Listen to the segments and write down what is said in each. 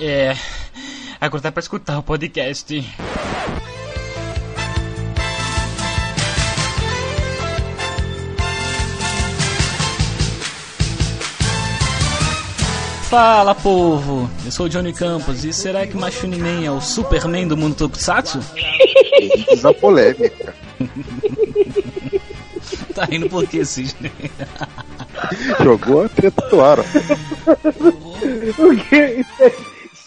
É. Agora dá pra escutar o podcast. Fala povo, eu sou o Johnny Campos e será que Machine Man é o Superman do mundo Tokusatsu? Diz a polêmica. tá rindo por quê, Cisne? Jogou a treta do ar. O que?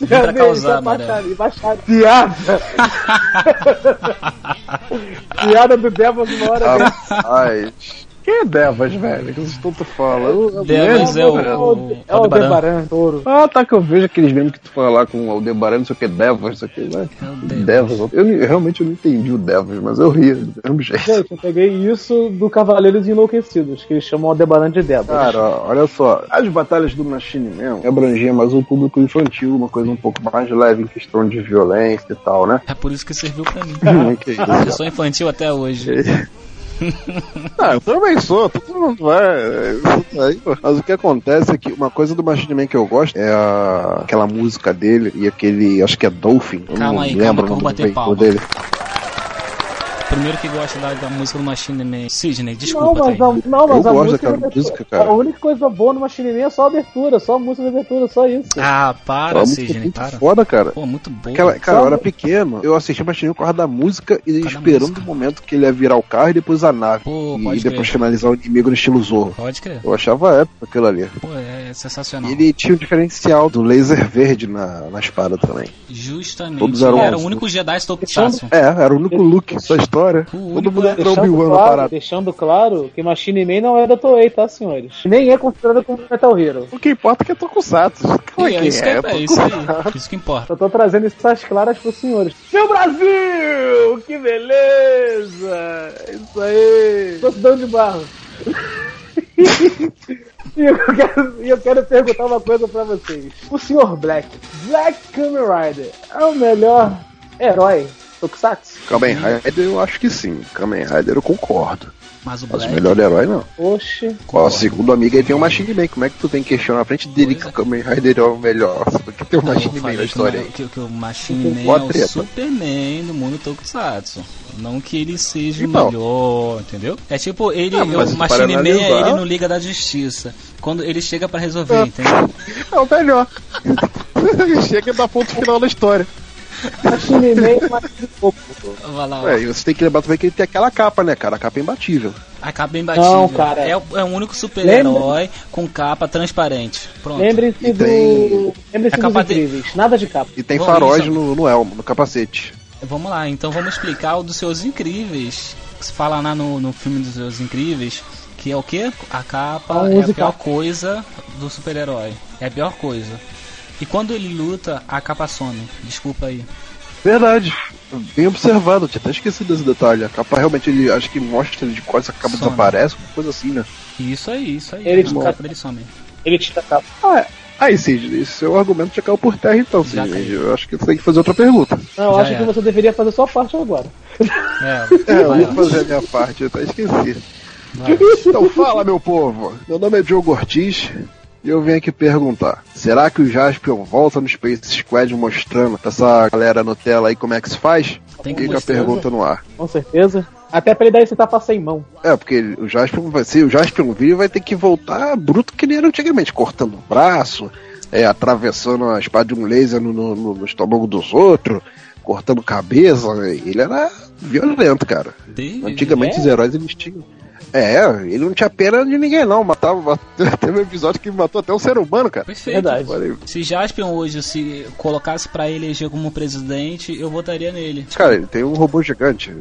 Pra causar, baixaria, baixaria. Piada! Piada do hora dessa. Rapaz. Quem é Devas, velho? Que vocês tanto falam? Devas é o- É o, é o Aldebaran. Touro. Ah, tá que eu vejo aqueles memes que tu fala lá com o Aldebaran, não sei o que, Devas, não sei o que, né? É o Devas. Devas. Eu, eu realmente não entendi o Devas, mas eu ria do mesmo jeito. Gente, eu peguei isso do Cavaleiros Enlouquecidos, que eles chamam Aldebaran de Devas. Cara, olha só, as batalhas do Machine Man abrangiam mais um público infantil, uma coisa um pouco mais leve em questão de violência e tal, né? É por isso que serviu pra mim. Que isso. Eu sou infantil até hoje. Ah, eu também sou, todo mundo vai. é, pô. Mas o que acontece é que uma coisa do Machine Man que eu gosto é a- aquela música dele e aquele, acho que é Dolphin. Calma não aí, lembro calma que eu vou bater palma. dele. Primeiro que gosta da, da música do Machine Man. Sidney, Não, desculpa, mas, tá a, não, mas Eu a gosto música, daquela é- música, cara. A única coisa boa no Machine Man é só a abertura, só a música de abertura, só isso. Ah, É para, Sidney, muito para. foda, cara. Pô, muito boa. Aquela, cara, Só- eu era pequeno, eu assisti Machine Man por causa da música e causa da esperando música. o momento que ele ia virar o carro e depois a nave. Pô, e pode depois finalizar o inimigo no estilo Zorro. Pode crer. Eu achava épico aquilo ali. Pô, é sensacional. E ele tinha um diferencial do laser verde na, na espada também. Justamente. Todos eram era o único Jedi Tokusatsu. É, era o único look da história. O Todo mundo Deixando Obi-Wan claro, parada. deixando claro que Machine Man não é da Toei, tá, senhores? Nem é considerado como Metal Hero. O que importa é que é Tokusatsu. Como é que isso, que é? é, é isso aí. Isso que importa. Eu tô trazendo essas claras pros senhores. Meu Brasil! Que beleza! Isso aí! Tô dando de barro. e eu quero, eu quero perguntar uma coisa pra vocês. O Sr. Black, Black Kamen Rider, é o melhor herói Tokusatsu? Kamen Rider eu acho que sim. Kamen Rider eu concordo. Mas o Mas o melhor herói não. Oxe. Ó, segundo amigo aí tem o Machine Man. Como é que tu tem que questionar na frente dele que o Kamen Rider é o melhor? Porque tem o Machine Man na que, história o- aí. que, que o Machine Man é o treta. Superman do mundo Tokusatsu. Não que ele seja Então. o melhor, entendeu? É tipo, ele, Não, mas o Machine para Man é ele no Liga da Justiça. Quando ele chega pra resolver, entendeu? É o melhor. Chega da ponto final da história. Machine Man é pouco. Vai lá, ó. É, e você tem que lembrar também que ele tem aquela capa, né, cara? A capa é imbatível. A capa é imbatível. Não, cara. É, o- é o único super-herói com capa transparente. Pronto. Lembre-se do. tem- Lembre-se A dos capa de- incríveis. Nada de capa. E tem Bom, faróis isso- no, no elmo, no capacete. Vamos lá, então vamos explicar o dos seus incríveis. Que se fala lá no, no filme dos seus incríveis. Que é o que? A capa A é a música. pior coisa do super-herói. É a pior coisa. E quando ele luta, a capa some. Desculpa aí. Verdade. Bem observado, tinha até esquecido desse detalhe. A capa realmente, ele acho que mostra ele de costas, a capa Some. desaparece, uma coisa assim, né? Isso aí, isso aí. Ele a fica- capa dele some. Ele tira a capa. Ah, é. Aí, Cid, esse seu argumento já caiu por terra então, Cid. Eu acho que você tem que fazer outra pergunta. Não, eu Já acho era. que você deveria fazer sua parte agora. É, É, eu lá. fazer a minha parte, eu até esqueci. Vai. Então fala, meu povo. Meu nome é Diogo Ortiz e eu venho aqui perguntar: será que o Jaspion volta no Space Squad mostrando pra essa galera Nutella aí como é que se faz? Tem que Fica a pergunta no ar. Com certeza. Até pra ele dar esse tapa sem mão. É, porque ele- o Jaspion vai ser, o Jaspion vir vai ter que voltar bruto que ele era antigamente, cortando o braço, é, atravessando a espada de um laser no, no- no- no estômago dos outros, cortando cabeça. Ele era violento, cara. Antigamente É? os heróis eles tinham. É, ele não tinha pena de ninguém não, matava, teve um episódio que matou até um ser humano, cara. Perfeito. Verdade. Se Jaspion hoje se colocasse pra eleger como presidente, eu votaria nele. Cara, ele tem um robô gigante.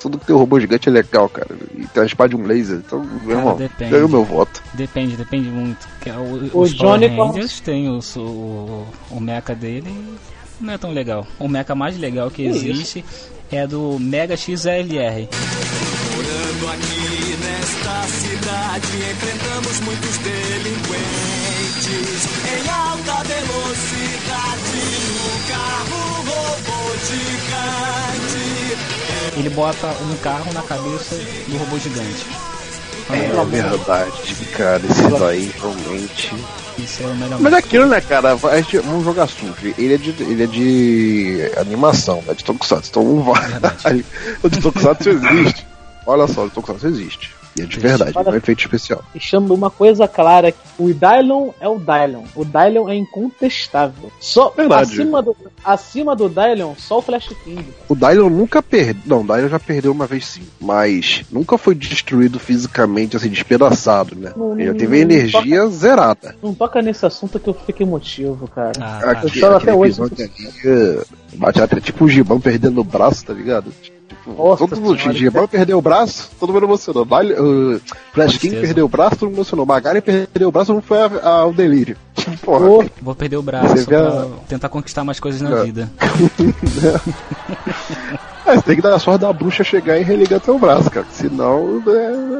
Tudo que tem um robô gigante é legal, cara. E tem a espada de um laser, então, meu irmão, depende. ganhou meu voto. Depende, depende muito. Que é o, O os Johnny Power Rangers tem o, o, o mecha dele não é tão legal. O mecha mais legal que existe é do Mega XLR. Morando aqui nesta cidade, enfrentamos muitos delinquentes em alta velocidade no carro robô gigante. Ele bota um carro na cabeça do robô gigante. É verdade, cara. Esse daí realmente. Isso é o melhor. Mas é aquilo, né, cara? A gente, vamos jogar sujo. Ele é de, ele é de animação, né? De Tokusatsu. Então vai. Verdade. o de Tokusatsu existe. Olha só, o de Tokusatsu existe. E é de verdade, Olha- não é efeito especial. Deixando uma coisa clara: que o Dylon é o Dylon. O Dylon é incontestável. Só Verdade. acima do, acima do Dylon, só o Flash King. O Dylan nunca perdeu. Não, o Dylan já perdeu uma vez sim. Mas nunca foi destruído fisicamente, assim, despedaçado, né? Não- Ele já teve a energia zerada. Não toca nesse assunto que eu fico emotivo, cara. Ah, tá. Aqui, choro até hoje. ali, eh, bate até tipo o Gibão perdendo o braço, tá ligado? Nossa todo mundo. Gibão perdeu o braço, todo mundo emocionou. Vale, uh, Flash King perdeu o braço, todo mundo emocionou. Magari perdeu o braço, não foi ao delírio. Porra. Ô, Vou perder o braço pra a- tentar conquistar mais coisas na É. vida. É, você tem que dar a sorte da bruxa chegar e religar teu braço, cara. Senão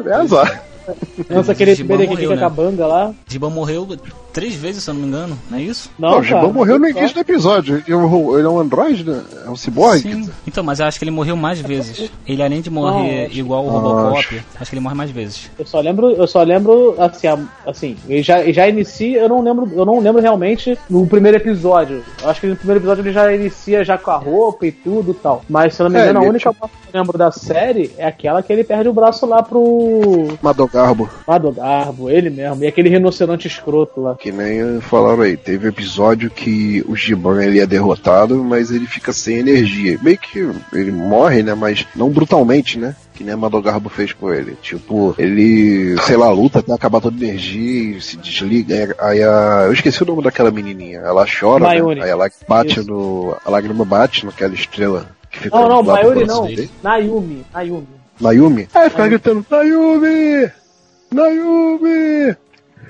é, é azar. Lança aquele Gibão primeiro que morreu, fica né? com a banda lá. Gibão morreu três vezes, se eu não me engano, não é isso? Não, Não, o morreu no início do episódio. Ele é um, é um androide, né? É um ciborgue. Sim. Então, mas eu acho que ele morreu mais vezes. Ele além de morrer Não, acho- igual o Robocop, acho que ele morre mais vezes. Eu só lembro, eu só lembro assim, a- assim, ele já, já inicia, eu não lembro, eu não lembro realmente no primeiro episódio. Eu acho que no primeiro episódio ele já inicia já com a roupa e tudo e tal. Mas se eu não me É, engano, a ele- única parte que eu lembro da série é aquela que ele perde o braço lá pro Madogarbo. Madogarbo, ele mesmo, e aquele rinoceronte escroto lá. Que nem falaram aí, teve episódio que o Giban ele é derrotado, mas ele fica sem energia. Meio que ele morre, né? Mas não brutalmente, né? Que nem a Madogarbo fez com ele. Tipo, ele, sei lá, luta até acabar toda a energia e se desliga. Aí, a. Eu esqueci o nome daquela menininha. Ela chora, né? Aí ela bate Isso. no. A lágrima bate naquela estrela. Que fica Não, não, Mayuri não. dele. Nayumi, Nayumi. Nayumi? É, fica gritando, Nayumi! Nayumi!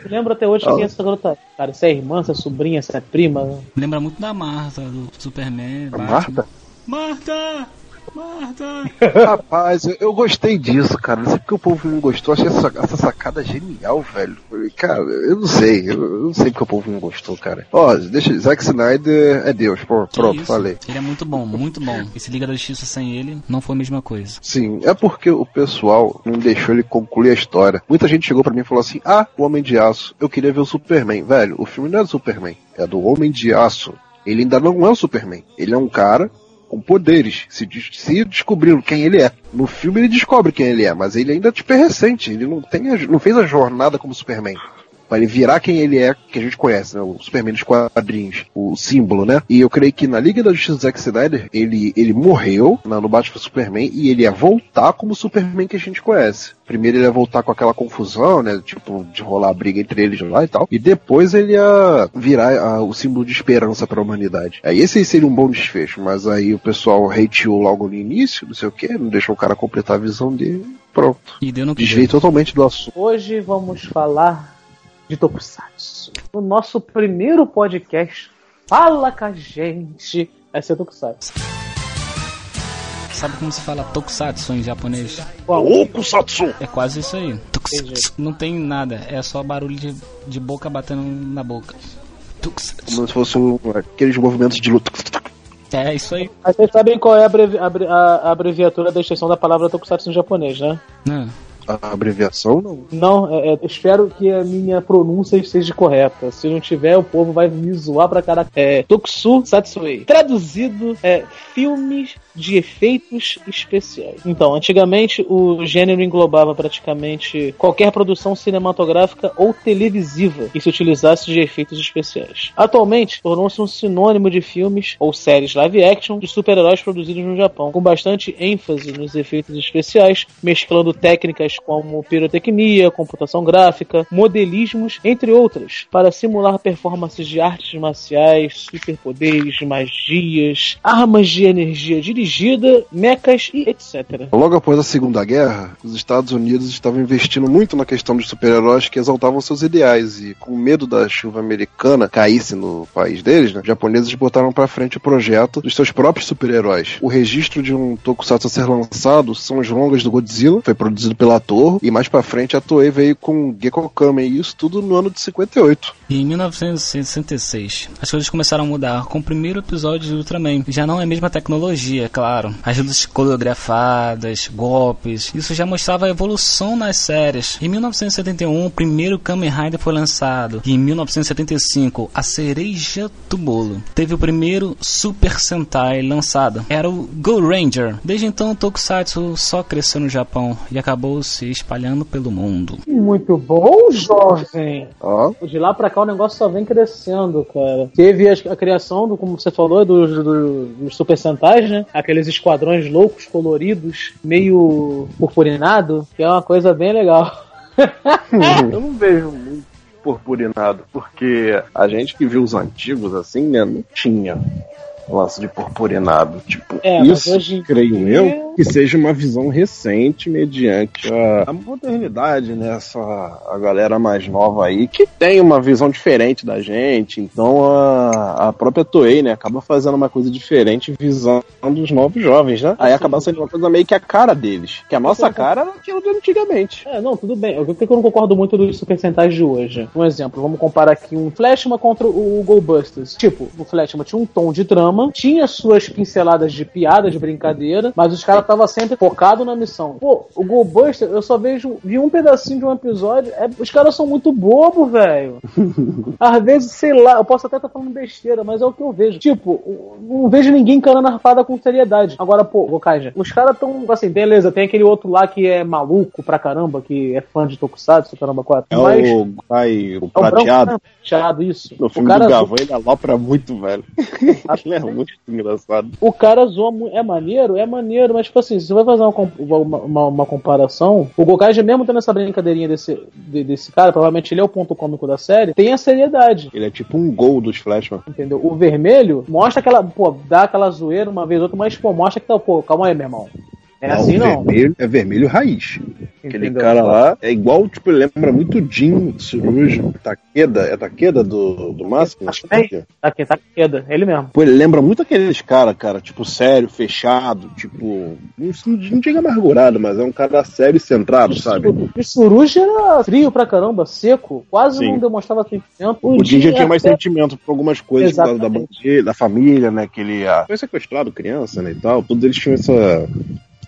Eu lembro até hoje quem é essa garota. Cara, se é irmã, se é sobrinha, se é prima. Lembra muito da Marta, do Superman. Marta? Marta! Marta! Rapaz, eu, eu gostei disso, cara. Não sei porque o povo não gostou. Achei essa, essa sacada genial, velho. Cara, eu não sei. Eu, eu não sei porque o povo não gostou, cara. Ó, deixa. Zack Snyder é Deus. Pô, pronto, isso? falei. Ele é muito bom, muito bom. Esse Liga da Justiça sem ele não foi a mesma coisa. Sim, é porque o pessoal não deixou ele concluir a história. Muita gente chegou pra mim e falou assim: Ah, o Homem de Aço, eu queria ver o Superman. Velho, o filme não é do Superman, é do Homem de Aço. Ele ainda não é o Superman. Ele é um cara com poderes. Se, se descobriram quem ele é. No filme ele descobre quem ele é, mas ele ainda tipo, é recente. Ele não, tem não fez a jornada como Superman. Pra ele virar quem ele é, que a gente conhece, né? O Superman dos quadrinhos, o símbolo, né? E eu creio que na Liga da Justiça do Zack Snyder, ele, ele morreu na, no Batman Superman e ele ia voltar como o Superman que a gente conhece. Primeiro ele ia voltar com aquela confusão, né? Tipo, de rolar a briga entre eles lá e tal. E depois ele ia virar ah, o símbolo de esperança pra humanidade. Aí esse seria um bom desfecho, mas aí o pessoal hateou logo no início, não sei o que, não deixou o cara completar a visão dele. Pronto. E deu no que Desviei totalmente do assunto. Hoje vamos falar de Tokusatsu. O nosso primeiro podcast Fala com a gente. Vai ser Tokusatsu. Sabe como se fala tokusatsu em japonês? Bom, Kusatsu! É quase isso aí. Entendi. Não tem nada, é só barulho de, de boca batendo na boca. Tokusatsu. Como se fosse um- aqueles movimentos de luta. É isso aí. Mas vocês sabem qual é a, abrevi- abre- a- a abreviatura da extensão da palavra Tokusatsu no japonês, né? Não. A abreviação não. Não, é- é, espero que a minha pronúncia esteja correta. Se não tiver, o povo vai me zoar pra cara. É Tokusu Satsui. Traduzido é filmes de efeitos especiais. Então, antigamente o gênero englobava praticamente qualquer produção cinematográfica ou televisiva que se utilizasse de efeitos especiais. Atualmente, tornou-se um sinônimo de filmes ou séries live action de super-heróis produzidos no Japão, com bastante ênfase nos efeitos especiais, mesclando técnicas como pirotecnia, computação gráfica, modelismos, entre outras, para simular performances de artes marciais, superpoderes, magias, armas de energia dirigida, mechas e etc. Logo após a Segunda Guerra, os Estados Unidos estavam investindo muito na questão dos super-heróis que exaltavam seus ideais e, com medo da chuva americana caísse no país deles, né, os japoneses botaram pra frente o projeto dos seus próprios super-heróis. O registro de um tokusatsu a ser lançado são os longas do Godzilla, foi produzido pela ator, e mais pra frente a Toei veio com Gekko Kamen, e isso tudo no ano de 58. E em 1966, as coisas começaram a mudar com o primeiro episódio de Ultraman. Já não é a mesma tecnologia, claro. As lutas coreografadas, golpes, isso já mostrava a evolução nas séries. Em 1971, o primeiro Kamen Rider foi lançado. E em 1975, a cereja do bolo. Teve o primeiro Super Sentai lançado. Era o Go Ranger. Desde então, o Tokusatsu só cresceu no Japão e acabou se espalhando pelo mundo. Muito bom, jovem. Ó, De lá pra cá o negócio só vem crescendo, cara. Teve a, a criação, do, como você falou, dos, dos, dos Super Sentais, né? Aqueles esquadrões loucos, coloridos, meio purpurinado, que é uma coisa bem legal. eu não vejo muito purpurinado, porque a gente que viu os antigos assim, né, não tinha lance de purpurinado. Tipo, É, isso, hoje creio eu, que seja uma visão recente mediante a, a modernidade, né? Essa, a galera mais nova aí, que tem uma visão diferente da gente. Então a, a própria Toei, né, acaba fazendo uma coisa diferente visando os novos jovens, né? Aí acaba sendo uma coisa meio que a cara deles. Que a nossa cara era aquilo de antigamente. É, não, tudo bem. O que eu não concordo muito dos Super Sentais de hoje? Um exemplo, vamos comparar aqui um Flashman contra o Go Busters. Tipo, o Flashman tinha um tom de tinha suas pinceladas de piada, de brincadeira, mas os caras estavam sempre focados na missão. Pô, o Go Buster, eu só vejo, vi um pedacinho de um episódio, é- os caras são muito bobos, velho. Às vezes, sei lá, eu posso até estar falando besteira, mas é o que eu vejo. Tipo, não vejo ninguém encanando a arpada com seriedade. Agora, pô, Gokaja, os caras tão, assim, beleza, tem aquele outro lá que é maluco pra caramba, que é fã de Tokusatsu, caramba, 4. É mas o, ai, o é o branco, prateado. né? prateado, isso. No O filme cara, do Gavão, ele alopra muito, velho. ele é muito engraçado. o cara zoa muito. É maneiro? É maneiro, mas, tipo assim, se você vai fazer uma, uma, uma- uma comparação, o Gokaja, mesmo tendo essa brincadeirinha desse, de- desse cara, provavelmente ele é o ponto cômico da série, tem a seriedade. Ele é tipo um gol dos Flashman. Entendeu? O vermelho mostra aquela, pô, dá aquela zoeira uma vez ou outra, mas, pô, mostra que tá, pô, calma aí, meu irmão. É assim o não. Vermelho, é vermelho raiz. Aquele Entendeu? cara lá é igual, tipo, ele lembra muito Jim Surujo. Takeda, é Takeda do, do Máximo? É. Tá aqui, tá queda, ele mesmo. Pô, ele lembra muito aqueles caras, cara, tipo, sério, fechado, tipo. Não, não diga amargurado, mas é um cara sério e centrado, sabe? O, o Suruja era frio pra caramba, seco, quase Sim. não demonstrava sentimento. O Jim já tinha mais até- sentimento por algumas coisas por causa da, da família, né? Que ele ah, foi sequestrado criança, né? E tal. Todos eles tinham essa.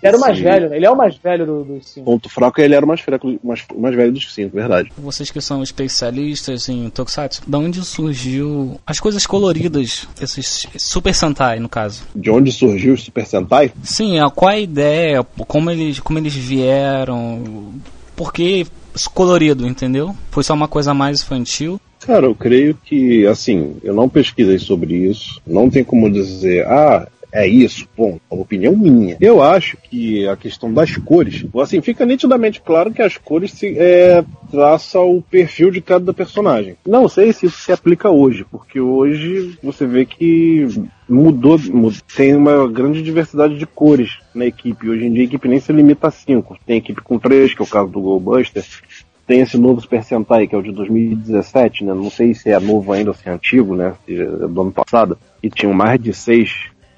Era o mais Sim. velho, né? Ele é o mais velho do- dos cinco. Ponto fraco, ele era o mais, fraco, mais, mais velho dos cinco, verdade. Vocês que são especialistas em Tokusatsu, da onde surgiu as coisas coloridas, esses Super Sentai, no caso? De onde surgiu o Super Sentai? Sim, a- qual a ideia, como eles, como eles vieram, por que colorido, entendeu? Foi só uma coisa mais infantil? Cara, eu creio que, assim, eu não pesquisei sobre isso, não tem como dizer, ah, é isso, bom, é uma opinião minha. Eu acho que a questão das cores, assim, fica nitidamente claro que as cores se, é, traçam o perfil de cada personagem. Não sei se isso se aplica hoje, porque hoje você vê que mudou, mu- tem uma grande diversidade de cores na equipe. Hoje em dia a equipe nem se limita a cinco. Tem equipe com três, que é o caso do Goldbuster, tem esse novo Super Sentai, que é o de 2017, né? Não sei se é novo ainda ou se é antigo, né? É do ano passado. E tinham mais de seis.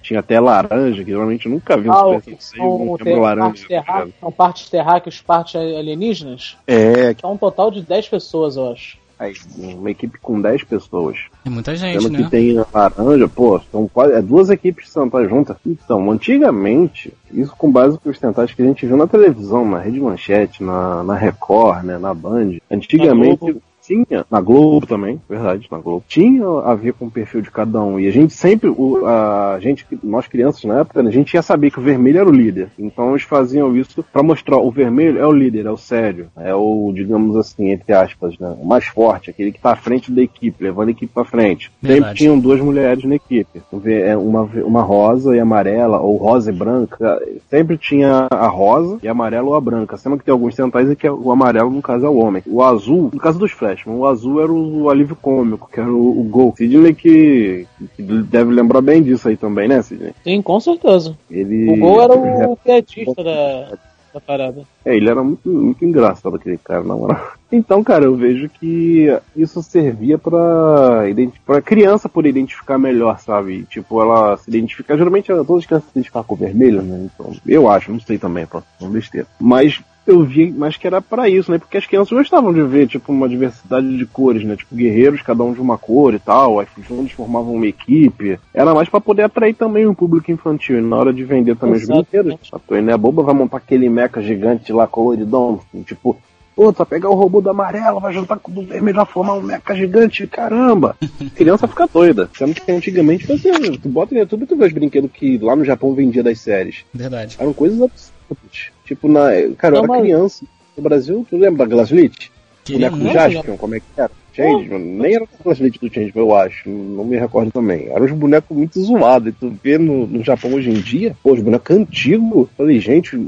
Tinha até laranja, que geralmente eu nunca vi um Ah, Super que um são, membro ter- laranja. partes terráqueas, são partes terráqueas, partes alienígenas? É, que É um total de 10 pessoas, eu acho. aí, uma equipe com 10 pessoas. É muita gente, Sendo né? que tem laranja, pô, são quase é duas equipes de Sentai juntas. Então, antigamente, isso com base nos Sentais que a gente viu na televisão, na Rede Manchete, na, na Record, né, na Band. Antigamente. Tinha, na Globo também, verdade, na Globo. Tinha a ver com o perfil de cada um. E a gente sempre, o- a gente, nós crianças na época, a gente ia saber que o vermelho era o líder. Então eles faziam isso pra mostrar o vermelho é o líder, é o sério, é o, digamos assim, entre aspas, né, o mais forte, aquele que tá à frente da equipe, levando a equipe pra frente. Sempre Verdade. tinham duas mulheres na equipe. É, Uma, uma rosa e amarela, ou rosa e branca. Sempre tinha a rosa e a amarela ou a branca. Sendo que tem alguns centais que é o amarelo, no caso, é o homem. O azul, no caso dos Flashman, o azul era o, alívio cômico, que era o, o Gol. Sidney que, que deve lembrar bem disso aí também, né, Sidney? Sim, com certeza. Ele, O Gol era o piadista da, da parada. É, ele era muito, muito engraçado aquele cara, na moral. Então, cara, eu vejo que isso servia pra, pra criança poder identificar melhor, sabe? Tipo, ela se identificar. Geralmente todas as crianças se identificam com o vermelho, né? Então, eu acho, não sei também, pô, não besteira. Mas eu vi, mas que era pra isso, né? Porque as crianças gostavam de ver, tipo, uma diversidade de cores, né? Tipo, guerreiros, cada um de uma cor e tal, aí juntos formavam uma equipe. Era mais pra poder atrair também o público infantil, e na hora de vender também os Exatamente. brinquedos. A tua não é boba, vai montar aquele mecha gigante lá coloridão, tipo, Pô, vai pegar o robô do amarelo, vai juntar com o do vermelho, vai formar um mecha gigante, caramba! Criança fica doida. Sendo que antigamente fazia. Tu bota no YouTube e tu vê os brinquedos que lá no Japão vendia das séries. Verdade. Eram coisas absurdas. Tipo, na. Cara, eu Não, era mas- criança. No Brasil, tu lembra da Glaslit? Boneco do. Jaspion, como é que era? Change, nem era o Glaslit do Change, eu acho. Não me recordo também. Eram uns bonecos muito zoados. E tu vê no, no Japão hoje em dia, pô, os bonecos antigos. Falei, gente,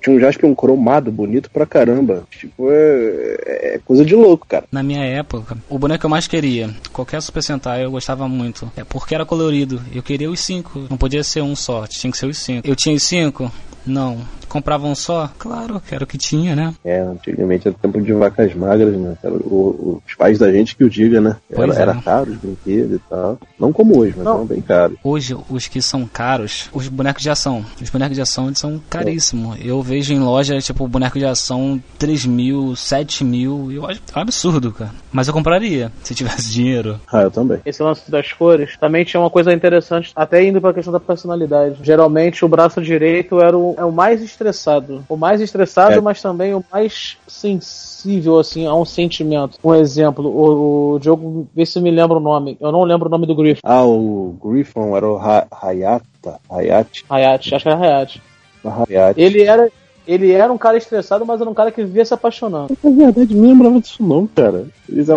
tinha um Jaspion cromado, bonito pra caramba. Tipo, é, é coisa de louco, cara. Na minha época, o boneco que eu mais queria, qualquer Super Sentai eu gostava muito. É porque era colorido. Eu queria os cinco. Não podia ser um só, tinha que ser os cinco. Eu tinha os cinco? Não. Comprava um só? Claro, que era o que tinha, né? É, antigamente era tempo de vacas magras, né? Era o- os pais da gente que o diga, né? Era, é. era caro os brinquedos e tal. Não como hoje, mas Não. eram bem caros. Hoje, os que são caros, os bonecos de ação. Os bonecos de ação eles são caríssimos. Eu vejo em loja, tipo, boneco de ação 3 mil, 7 mil. Eu acho um absurdo, cara. Mas eu compraria, se tivesse dinheiro. Ah, eu também. esse lance das cores, também tinha uma coisa interessante, até indo pra questão da personalidade. Geralmente o braço direito era o, é o mais estressado. O mais estressado, É. mas também o mais sensível, assim, a um sentimento. Um exemplo, o, o Diogo, vê se me lembra o nome. Eu não lembro o nome do Griffin. Ah, o Griffon era o Ha- Hayata. Hayate. Hayate, acho que era Hayate. Hayate. Ele era. Ele era um cara estressado, mas era um cara que vivia se apaixonando. Na verdade, não lembrava disso não, cara. Eles É,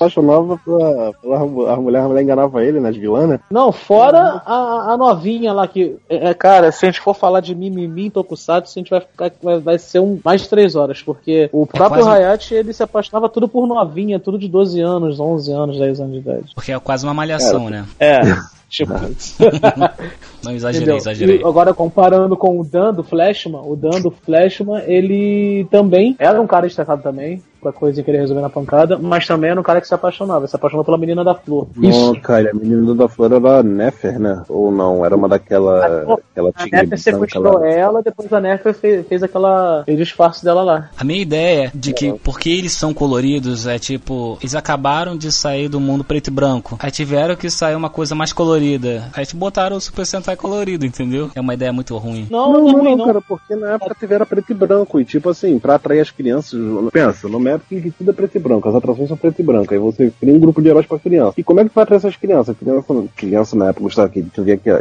é, rapaz. apaixonavam pela, pela a mulher, a mulher enganava ele, nas vilãs, né? Não, fora a, a novinha lá que. É, é, cara, se a gente for falar de mimimi em Tokusatsu, a gente vai ficar. Vai, vai ser um, mais de três horas, porque o próprio quase- Hayate ele se apaixonava tudo por novinha, tudo de 12 anos, 11 anos, 10 anos de idade. Porque é quase uma malhação, né? É, tipo. Não exagerei, Entendeu? exagerei. E agora, comparando com o Dan do Flashman, o Dan do Flashman, ele também era um cara estressado também, com a coisa que ele resolver na pancada, mas também era um cara que se apaixonava, se apaixonou pela menina da flor. Não, cara, a menina da flor era Nefer, né? Ou não, era uma daquela. aquela A tigre Nefer sequestrou lá. ela, depois a Nefer fez, fez aquela. fez o disfarce dela lá. A minha ideia de que porque eles são coloridos é tipo, eles acabaram de sair do mundo preto e branco. Aí tiveram que sair uma coisa mais colorida. Aí te botaram o Super Sentai colorido, entendeu? É uma ideia muito ruim. Não, Não, não, é não, não, cara, porque na época teve era preto e branco. E tipo assim, pra atrair as crianças, pensa, numa época em que tudo é preto e branco, as atrações são preto e branco. Aí você cria um grupo de heróis pra criança. E como é que vai atrair essas crianças? Criança, criança na época gostava aqui,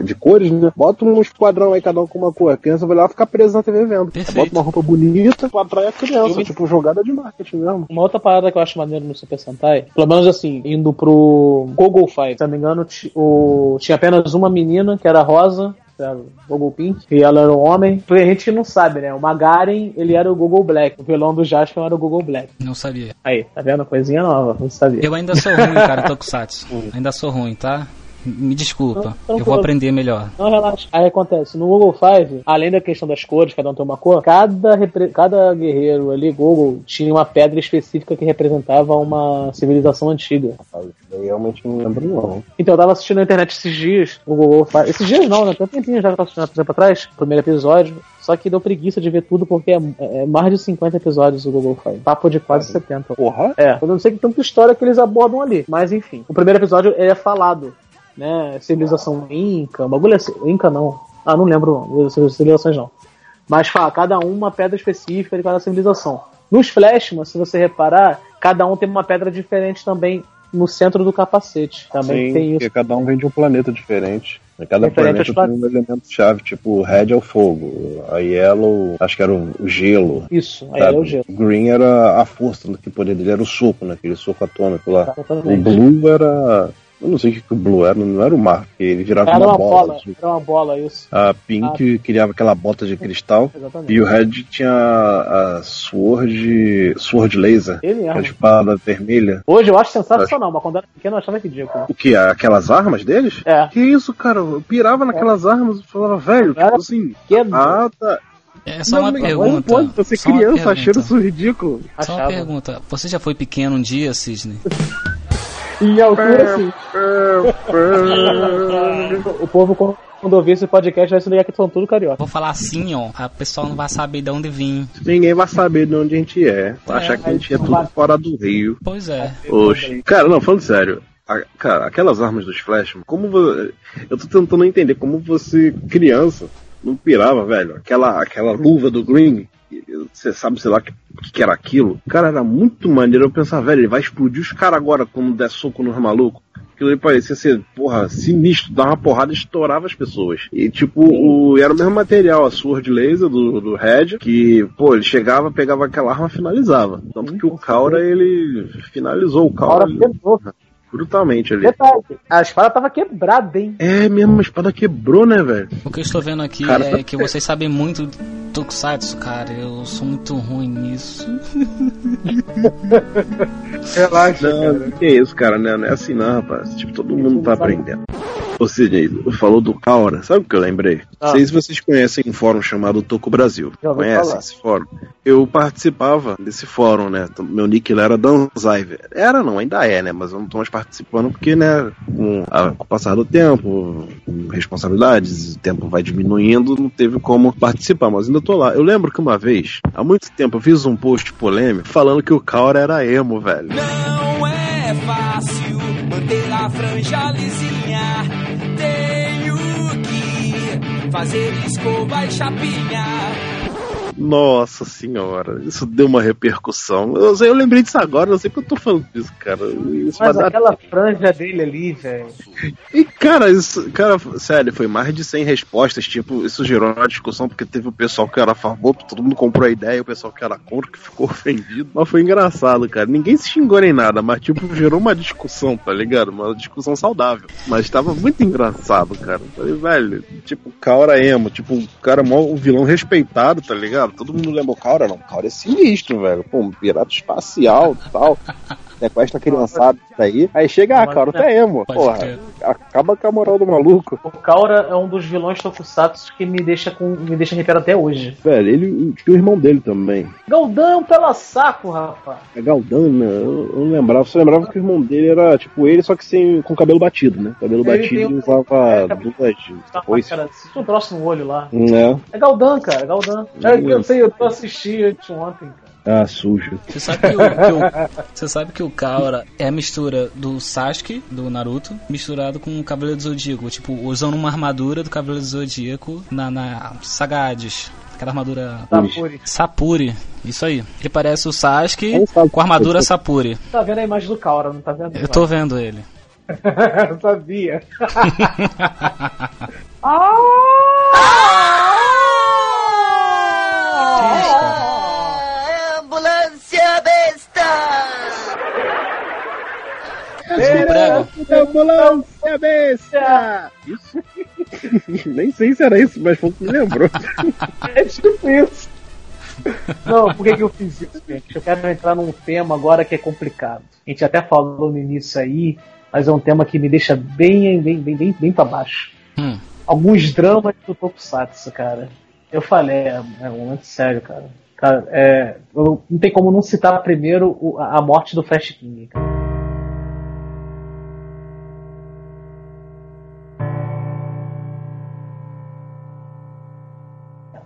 de cores, né? Bota um esquadrão aí, cada um com uma cor. A criança vai lá ficar presa na TV vendo. Perfeito. Bota uma roupa bonita pra atrair a criança. Me- Tipo, jogada de marketing mesmo. Uma outra parada que eu acho maneiro no Super Sentai, pelo menos assim, indo pro Google Fight, se não me engano, o, tinha apenas uma menina, que era rosa, era Google Pink, e ela era um homem. A gente não sabe, né? O Magaren, ele era o Google Black, o vilão do Jaspion era o Google Black. Não sabia. Aí, tá vendo? Coisinha nova, não sabia. Eu ainda sou ruim, cara, Tokusatsu. Ainda sou ruim, tá? Me desculpa. Não, Eu vou aprender melhor. Não, relaxa. Aí acontece, no Google Five, além da questão das cores, cada um tem uma cor, cada, cada guerreiro ali, Google, tinha uma pedra específica que representava uma civilização antiga. Rapaz, isso daí realmente não lembro, não. Então, eu tava assistindo na internet esses dias, o Google Five. Esses dias não, né? Tem um tempinho já que eu tava assistindo há tempo atrás, primeiro episódio. Só que deu preguiça de ver tudo porque é, é mais de 50 episódios o Google Five. Papo de quase 70. Porra? É, eu não sei que tanta história que eles abordam ali. Mas enfim, o primeiro episódio ele é falado, né? Civilização Inca, bagulho assim. Inca não. Ah, não lembro das civilizações não. Mas fala, cada um uma pedra específica de cada civilização. Nos Flashman, se você reparar, cada um tem uma pedra diferente também no centro do capacete. Também Sim, tem isso. porque cada um vem de um planeta diferente. E Cada planeta tem um elemento chave, tipo o Red é o fogo, a Yellow acho que era o o gelo. Isso, aí sabe? é o gelo. O Green era a força, né, que poder dele era o soco, né? Aquele soco atômico lá. O Exatamente. Blue era. Eu não sei o que, que o Blue era, não era o mar, porque ele virava Era uma, uma bola. bola, era uma bola, isso. A Pink criava aquela bota de cristal. Exatamente. E o Red tinha a Sword. Sword Laser. Ele A mesmo. espada vermelha. Hoje eu acho sensacional, mas quando era pequeno eu achava ridículo. O que? Aquelas armas deles? É. Que isso, cara? Eu pirava naquelas armas e falava, velho, Era- tipo assim. Que Ah, tá. É só uma não, pergunta. Não pode, você só uma criança pergunta. achando isso ridículo. Só uma achava. pergunta. Você já foi pequeno um dia, Sidney? Em altura, sim. o povo, quando ouvir esse podcast, vai se ligar que são tudo carioca. Vou falar assim, ó, a pessoa não vai saber de onde vim. Ninguém vai saber de onde a gente é. Vai achar que a gente é tudo fora do Rio. Pois é. Oxe. Cara, não, falando sério. a- cara, aquelas armas dos Flash, como vo- eu tô tentando entender como você, criança, não pirava, velho. Aquela, aquela luva do Green, você sabe, sei lá, o que, que era aquilo. Cara, era muito maneiro. Eu pensava, velho, ele vai explodir os caras agora quando der soco nos malucos. Aquilo aí parecia ser, porra, sinistro, dar uma porrada e estourava as pessoas. E, tipo, o, era o mesmo material, a sword laser do, do Red, que, pô, ele chegava, pegava aquela arma e finalizava. Tanto que o Kaura, ele finalizou o Kaura quebrou. brutalmente ali. Detalhe, a espada tava quebrada, hein? É mesmo, a espada quebrou, né, velho? O que eu estou vendo aqui Cara, é tá que vocês sabem muito Tokusatsu, cara. Eu sou muito ruim nisso. Relaxa, Não, que isso, cara, né? Não é assim não, rapaz. Tipo, todo mundo tá aprendendo. Ô Sidney, falou do Kaura, sabe o que eu lembrei? Ah. Não sei se vocês conhecem um fórum chamado Toco Brasil. Conhecem falar. esse fórum? Eu participava desse fórum, né? Meu nick lá era Danzai. Era não, ainda é, né? Mas eu não tô mais participando porque, né, com, a- com o passar do tempo, com responsabilidades, o tempo vai diminuindo, não teve como participar, mas ainda tô lá. Eu lembro que uma vez, há muito tempo, eu fiz um post polêmico falando que o Kaura era emo, velho. Não é fácil manter a franja lisinha. Tenho que fazer escova e chapinha. Nossa senhora, isso deu uma repercussão. Eu, eu lembrei disso agora, não sei porque eu tô falando disso, cara. Isso Mas dar... aquela franja dele ali, velho. E, cara, isso, cara, sério, foi mais de 100 respostas. Tipo, isso gerou uma discussão porque teve o pessoal que era a favor, todo mundo comprou a ideia, o pessoal que era contra, que ficou ofendido. Mas foi engraçado, cara. Ninguém se xingou nem nada, mas, tipo, gerou uma discussão, tá ligado? Uma discussão saudável. Mas tava muito engraçado, cara. Falei, velho, tipo, o Kaora emo, tipo, o cara mó, um vilão respeitado, tá ligado? Todo mundo lembra o Kaora, não. O Kaora é sinistro, velho. Pô, um pirata espacial e tal. Sequestra criançada isso aí. Aí chega, ah, Kaora, tu é emo. Porra, acaba com a moral do maluco. O Kaura é um dos vilões tokusatsu que me deixa com me deixa arrepiado até hoje. Velho, ele tinha o irmão dele também. Galdão pela saco, rapaz. É Galdana, eu eu não lembrava. Você lembrava que o irmão dele era tipo ele, só que sem, com cabelo batido, né? Cabelo Ele batido tem e usava é, duas Tá, foices. cara, um troço no olho lá. É. É Galdan, cara, Galdan. É, que eu sei, eu tô assistindo anteontem, cara. Ah, sujo. Você sabe que o, que o- você sabe que o Kaora é a mistura do Sasuke, do Naruto, misturado com o Cavaleiro do Zodíaco. Tipo, usando uma armadura do Cavaleiro do Zodíaco na, na saga Hades. Aquela armadura Sapuri. Sapuri. Isso aí. Ele parece o Sasuke sabe. com a armadura Sapuri. Tá vendo a imagem do Kaura, não tá vendo? Eu tô vendo ele. Eu sabia. Ambulância Desculpa, prego. Ambulância, besta! Isso? Nem sei se era isso, mas foi o que me lembrou. É tipo isso. Não, por que, que eu fiz isso, gente? Eu quero entrar num tema agora que é complicado. A gente até falou no início aí, mas é um tema que me deixa bem, bem, bem, bem, bem pra baixo. Hum. Alguns dramas do Tokusatsu, cara. Eu falei, é, é um lance sério, cara. Cara, é, eu- não tem como não citar primeiro o- a morte do Flash King, cara.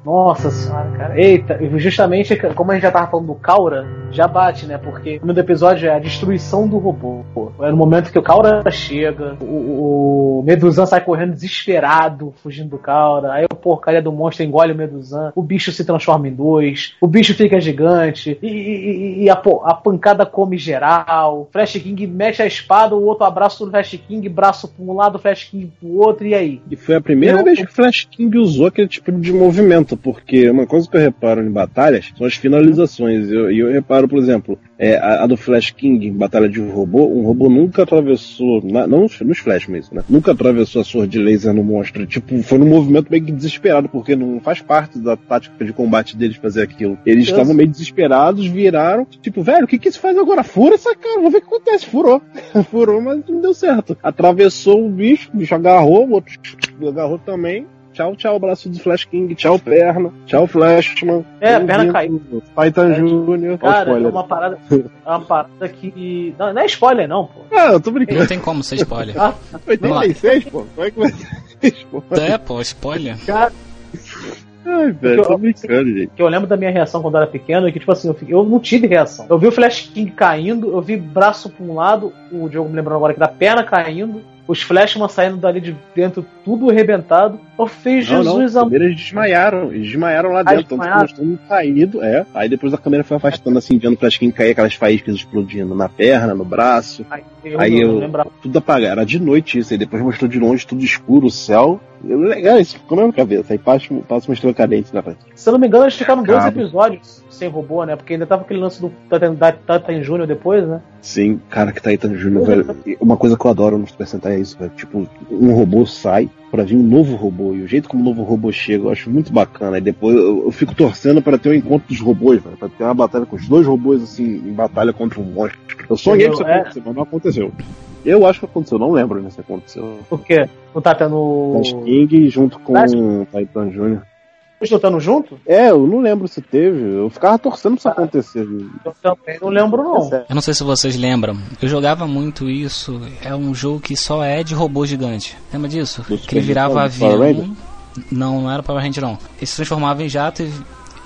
Nossa senhora, cara. Eita, e justamente como a gente já tava falando do Kaura, já bate, né? Porque o nome do episódio é a destruição do robô. É no momento que o Kaura chega, o, o Medusan sai correndo desesperado, fugindo do Kaura. Aí o porcaria do monstro engole o Medusan. O bicho se transforma em dois. O bicho fica gigante. E, e- e a, a pancada come geral. Flash King mexe a espada, o outro abraça o Flash King, braço pra um lado, Flash King pro outro, e aí? E foi a primeira Eu- vez que o Flash King usou aquele tipo de movimento, porque uma coisa que eu reparo em batalhas são as finalizações. E eu, eu reparo, por exemplo, é, a, a do Flash King em Batalha de Robô, um robô nunca atravessou, na- não nos, nos Flash mesmo, né? Nunca atravessou a sword laser no monstro. Tipo, foi num movimento meio que desesperado, porque não faz parte da tática de combate deles fazer aquilo. Eles estavam meio desesperados, viraram, tipo, velho, o que que isso faz agora? Fura essa cara, vamos ver o que acontece. Furou. Furou, mas não deu certo. Atravessou o bicho, o bicho agarrou, o outro agarrou também. Tchau, tchau, braço do Flash King. Tchau, perna. Tchau, Flashman. É, a perna Bem-vindo, Titan É, Júnior. Cara, é spoiler. uma parada, é uma parada que. Não, não é spoiler, não, pô. Ah, eu tô brincando. Não tem como ser spoiler. Ah, 86, pô. Como é que vai ser? É, pô, spoiler. Cara, Ai, velho, tô brincando, gente. que eu lembro da minha reação quando eu era pequeno, é que, tipo assim, eu, fiquei- eu não tive reação. Eu vi o Flash King caindo, eu vi braço pra um lado, o Diogo me lembrando agora que da perna caindo, os Flashman saindo dali de dentro, tudo arrebentado. Eu fiz Não, não, Jesus amor. primeiro eles desmaiaram, eles desmaiaram lá Ah, dentro, tanto que desmaiaram? mostrou um caído, é. Aí depois a câmera foi afastando assim, vendo pra quem cair aquelas faíscas explodindo na perna, no braço, Eu, Aí não eu- lembrava. tudo apagado. Era de noite isso, aí depois mostrou de longe tudo escuro, o céu. Eu, legal, isso ficou na minha cabeça. Aí passa, passa mostrando cadente na frente. Se eu não me engano, eles ficaram dois episódios sem robô, né? Porque ainda tava aquele lance do em Júnior depois, né? Sim, cara que tá aí tá Júnior, velho. Uma coisa que eu adoro no Super Sentai é isso, velho. Tipo, um robô sai pra vir um novo robô. E o jeito como o novo robô chega, eu acho muito bacana. E depois eu, eu fico torcendo pra ter um encontro dos robôs, velho. Pra ter uma batalha com os dois robôs, assim, em batalha contra um monstro. Eu sonhei que isso É. aconteceu, mas não aconteceu. Eu acho que aconteceu, não lembro né, se aconteceu. Porque não tá tendo. Flash King junto com o Titan Jr. Eles lutando junto? É, eu não lembro se teve. Eu ficava torcendo pra isso acontecer. Eu também não lembro, não. Eu não sei se vocês lembram. Eu jogava muito isso. É um jogo que só é de robô gigante. Lembra disso? Que ele virava avião. Não, não era Power Ranger não. Ele se transformava em jato e,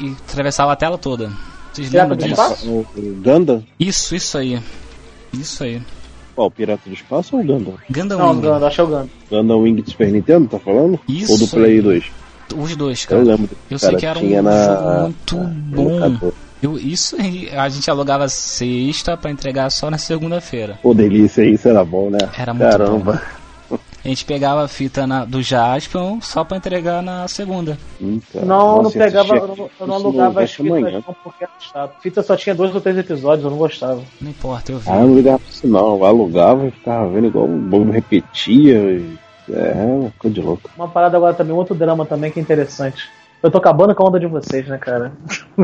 e atravessava a tela toda. Vocês Pirata lembram do disso? Gundam? Isso, isso aí. Isso aí. Qual? Pirata do Espaço ou Gundam? Gundam Não, Wing. Ganda, acho que é o Ganda. Gundam Wing do Super Nintendo, tá falando? Isso Ou do Play 2? Os dois, Eu cara. lembro. Eu sei cara, que era um na- jogo muito bom. Eu, isso aí, a gente alugava sexta pra entregar só na segunda-feira. Pô, delícia, isso era bom, né? Era muito Caramba. A gente pegava a fita na- do Jaspion só pra entregar na segunda. Não, Nossa, não pegava, eu não, eu não alugava as fitas não, porque era chato. Fita só tinha dois ou três episódios, eu não gostava. Não importa, eu vi. Ah, eu não ligava pra isso não. Eu alugava e ficava vendo igual o bolo repetia. E... É, ficou de louco. Uma parada agora também, um outro drama também que é interessante. Eu tô acabando com a onda de vocês, né, cara?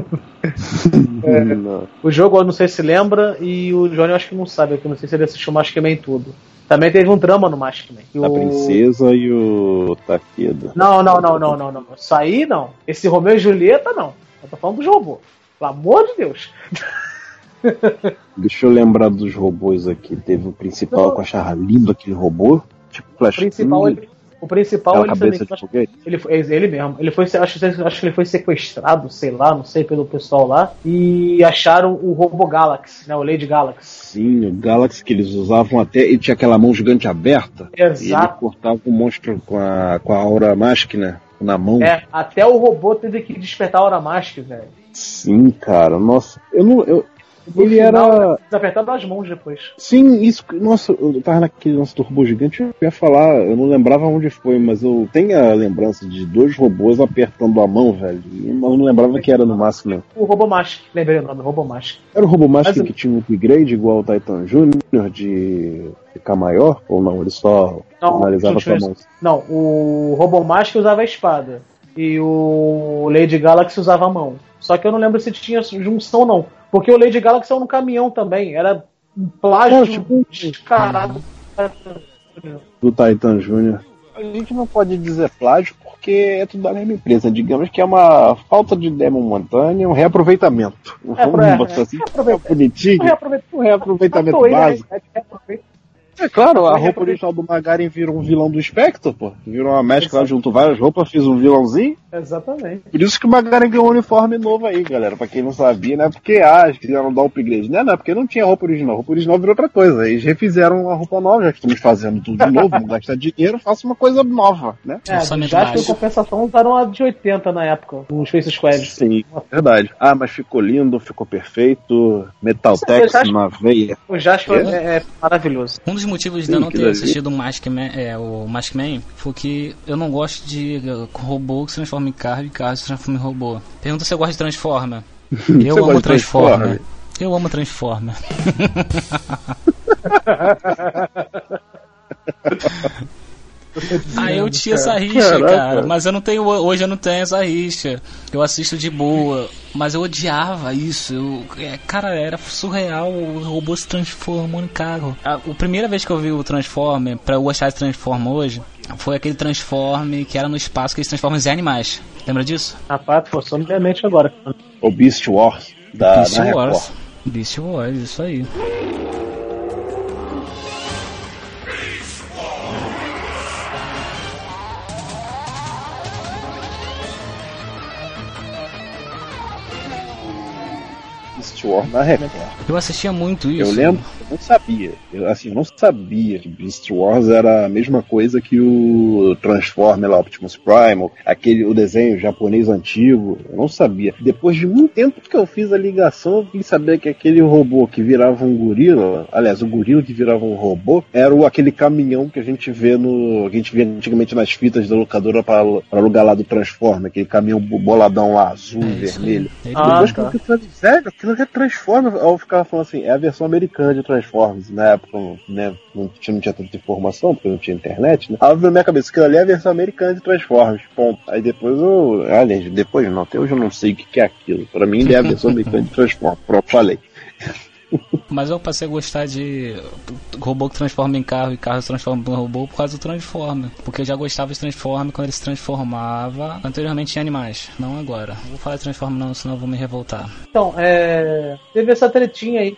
Não. O jogo eu não sei se lembra e o Johnny eu acho que não sabe, eu não sei se ele assistiu Maskman tudo. Também teve um drama no Maskman. E A o- princesa e o Takeda. Não, não, não, não, não, não. Isso aí não. Esse Romeu e Julieta não. Eu tô falando dos robôs. Pelo amor de Deus. Deixa eu lembrar dos robôs aqui. Teve o principal com a charra linda, aquele robô. Tipo O Flash principal, King, ele, o principal aquela ele também. cabeça de foguete. Ele, foi- ele mesmo. Ele foi, acho, acho que ele foi sequestrado, sei lá, não sei, pelo pessoal lá. E acharam o Robo Galaxy, né? O Lady Galaxy. Sim, o Galaxy que eles usavam até. E tinha aquela mão gigante aberta. E ele Exato. cortava o monstro com a, com a aura máquina na mão. É, até o robô teve que despertar a hora Mask, velho. Sim, cara. Nossa, eu não. Eu, No ele final, era. Eles apertaram as mãos depois. Sim, isso. Nossa, eu tava naquele do robô gigante, eu ia falar, eu não lembrava onde foi, mas eu tenho a lembrança de dois robôs apertando a mão, velho. Eu não lembrava que era no máximo. O Robo Mask, lembrei o nome, Robo Mask. Era o robô Mas que tinha um upgrade igual o Titan Jr. de ficar maior? Ou não? Ele só Não, analisava sua mão. Não, o Robo Mask usava a espada. E o Lady Galaxy usava a mão. Só que eu não lembro se tinha junção, não. Porque o Lady Galaxy é um caminhão também. Era um plágio É, descarado. Do Titan Jr. A gente não pode dizer plágio porque é tudo da mesma empresa. Digamos que é uma falta de demo momentânea, um reaproveitamento. É, Vamos é, botar assim, reaproveitamento. bonitinho. Reaproveita- Um reaproveitamento Matou ele, básico. né? Reaproveita. É claro, a roupa original do Magaren virou um vilão do Spectre, pô. Virou uma mescla lá, juntou várias roupas, fez um vilãozinho. Exatamente. Por isso que o Magaren ganhou um uniforme novo aí, galera. Pra quem não sabia, né? Porque, ah, eles quiseram dar upgrade. Não, não, porque não tinha roupa original. A roupa original virou outra coisa. Eles refizeram a roupa nova, já que estamos fazendo tudo de novo, não gastar dinheiro, faça uma coisa nova, né? É, já que em compensação usaram a de 80 na época, os Space Squad. Sim, verdade. Ah, mas ficou lindo, ficou perfeito. Metal Tex na veia. O Jasper é, é maravilhoso. Um dos motivos de eu não ter assistido o Maskman, é, o Maskman foi que eu não gosto de uh, robô que se transforma em carro e carro se transforma em robô. Pergunta se eu gosto de Transformer. Eu amo Transformer. Transformer? Eu amo Transformer. Ah, eu tinha essa rixa, Caraca. cara. Mas eu não tenho. Hoje eu não tenho essa rixa. Eu assisto de boa. Mas eu odiava isso. Eu, é, cara, era surreal o robô se transformando em carro. A, a primeira vez que eu vi o Transformer, pra eu gostar de Transformer hoje, foi aquele Transformer que era no espaço que eles transformam em animais. Lembra disso? Rapaz, forçou minha mente agora. O Beast Wars da, Beast da Wars. Record. Beast Wars, isso aí. Wars na Record. Eu assistia muito isso. Eu lembro, eu não sabia. Eu, assim, eu não sabia que Beast Wars era a mesma coisa que o Transformer lá, Optimus Primal, aquele, o desenho japonês antigo. Eu não sabia. Depois de muito tempo que eu fiz a ligação, eu vim saber que aquele robô que virava um gorila, aliás, o gorila que virava um robô, era o, aquele caminhão que a gente vê no. que a gente vê antigamente nas fitas da locadora para alugar lá do Transformer, aquele caminhão boladão lá, azul, É vermelho. Ah, Depois tá. que eu falei, sério, aquilo que é Transformers. Eu ficava falando assim, é a versão americana de Transformers. Na época, né, não tinha, não tinha tanta informação, porque não tinha internet, né? Aí na minha cabeça, aquilo ali é a versão americana de Transformers, ponto. Aí depois eu, aliás, depois não, até hoje eu não sei o que que é aquilo. Pra mim, ele é a versão americana de Transformers, pronto, falei. Mas eu passei a gostar de robô que transforma em carro e carro se transforma em robô por causa do Transformer. Porque eu já gostava de Transformer quando ele se transformava anteriormente em animais, não agora. Não vou falar de Transformer não, senão eu vou me revoltar. Então, é, teve essa tretinha aí.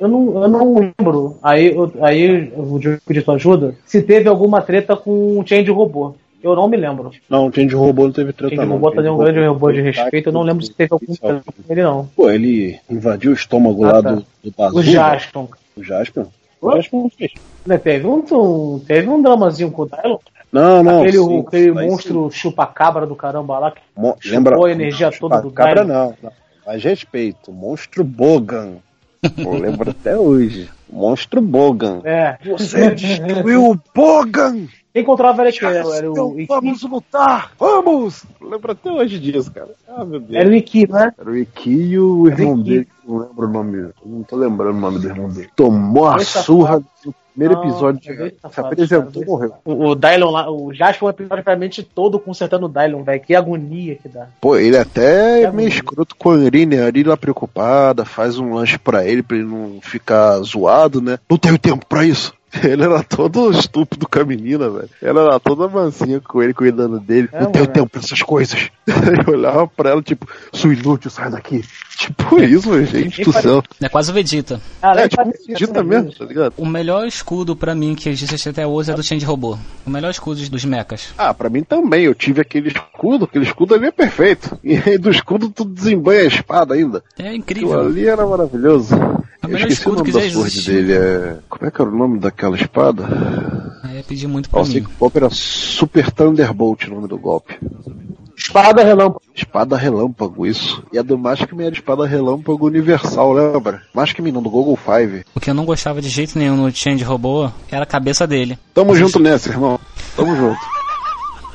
Eu não, eu não lembro. Aí, eu- aí o Diogo tua ajuda. Se teve alguma treta com o Change Robô. Eu não me lembro. Não, o Change Robô não teve treta Change não. Robô também é um grande robô de respeito. Eu não lembro se teve algum treta com ele, não. Pô, ele invadiu o estômago Ah, lá tá. do, do Bazoo. O Jaspion. O Jasper? O não fez. Né, teve, um, um- teve um dramazinho com o Dylon. Não, não. aquele sim, aquele monstro chupa-cabra do caramba lá. Que Mo chupou lembra, a energia toda do Cabra não, não. Mas respeito, Monstro Bogan. Eu lembro até hoje. Monstro Bogan. É. Você destruiu o Bogan! Quem encontrava era, que era, era o Iki. vamos lutar! Vamos! Lembro até hoje disso, cara. Ah, meu Deus. Era o Iki, né? Era o Iki e o irmão Iki. dele, não lembro o nome. Não tô lembrando o nome do irmão dele. Tomou a Dois surra no primeiro Não, episódio. é dois se safados, apresentou e morreu. O, o Dylon lá, o Jasper foi praticamente todo consertando o Dylon, velho. Que agonia que dá. Pô, ele até é meio escroto com a Irene, a Irene lá preocupada, faz um lanche pra ele, pra ele não ficar zoado, né? Não tenho tempo pra isso. Ele era todo estúpido com a menina, velho. Ela era toda mansinha com ele, cuidando dele. É, não tenho mano. tempo pra essas coisas. Ele olhava pra ela, tipo, sou inútil, sai daqui. Tipo isso, gente do céu. É quase o Vegeta. Ah, É, tipo, dita mesmo, tá ligado? O melhor escudo pra mim que existe até hoje é do Change Robô. O melhor escudo dos mechas. Ah, pra mim também. Eu tive aquele escudo, aquele escudo ali é perfeito. E aí do escudo tu desembanha a espada ainda. É Aquilo incrível. ali era maravilhoso. É melhor esqueci o escudo nome que da já sword dele. É... Como é que era o nome daquela espada? Aí é pedir muito pra sei mim. o golpe era Super Thunderbolt o nome do golpe. Espada relâmpago. Espada relâmpago, isso. E a do Maskman era espada relâmpago universal, lembra? Maskman não, do Google Five. O que eu não gostava de jeito nenhum no Change Robô era a cabeça dele. Tamo junto nessa, irmão. Tamo junto.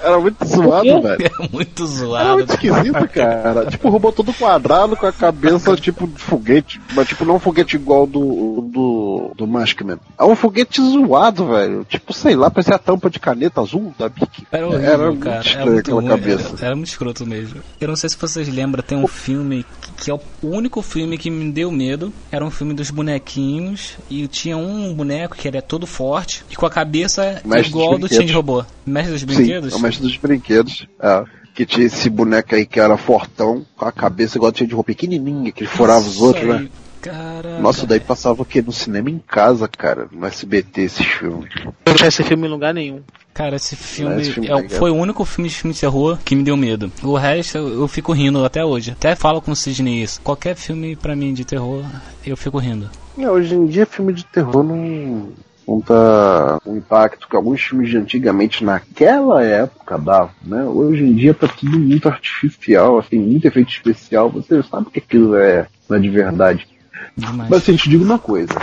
Era muito zoado, velho. É muito Era zoado. muito esquisito, cara. Tipo, o robô todo quadrado com a cabeça tipo de foguete. Mas tipo, não um foguete igual do do, do Maskman. É um foguete zoado, velho. Tipo, sei lá, parecia a tampa de caneta azul da Bic. Era horrível, Era muito cara. Era estranho muito aquela ruim. cabeça. Era, era muito escroto mesmo. Eu não sei se vocês lembram, tem um filme que, que é o único filme que me deu medo. Era um filme dos bonequinhos. E tinha um boneco que ele é todo forte e com a cabeça Mestre igual do brinquedos. Change Robô. Mestre dos brinquedos? Sim, dos brinquedos. É. Que tinha esse boneco aí que era fortão, com a cabeça igual tinha de roupa pequenininha, que ele furava os outros, aí, né? Caraca. Nossa, daí passava o quê? No cinema em casa, cara, no SBT esses filmes. Não tinha esse filme em lugar nenhum. Cara, esse filme, Esse filme é é legal. foi o único filme de filme de terror que me deu medo. O resto eu, eu fico rindo até hoje. Até falo com o Sidney isso. Qualquer filme pra mim de terror, eu fico rindo. É, hoje em dia filme de terror não, tá o impacto que alguns filmes de antigamente naquela época davam, né? Hoje em dia tá tudo muito artificial, assim, muito efeito especial, você sabe que aquilo é, não é de verdade. Demais. Mas assim, te digo uma coisa,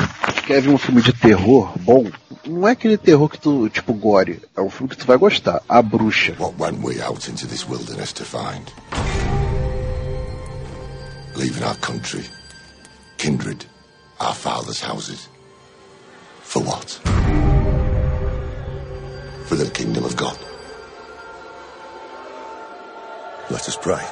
quer ver um filme de terror bom? Não é aquele terror que tu, tipo, gore, é um filme que tu vai gostar, A Bruxa. What went we out into this wilderness to find? Leaving our country, kindred, our fathers' houses. For what? For the kingdom of God. Let us pray.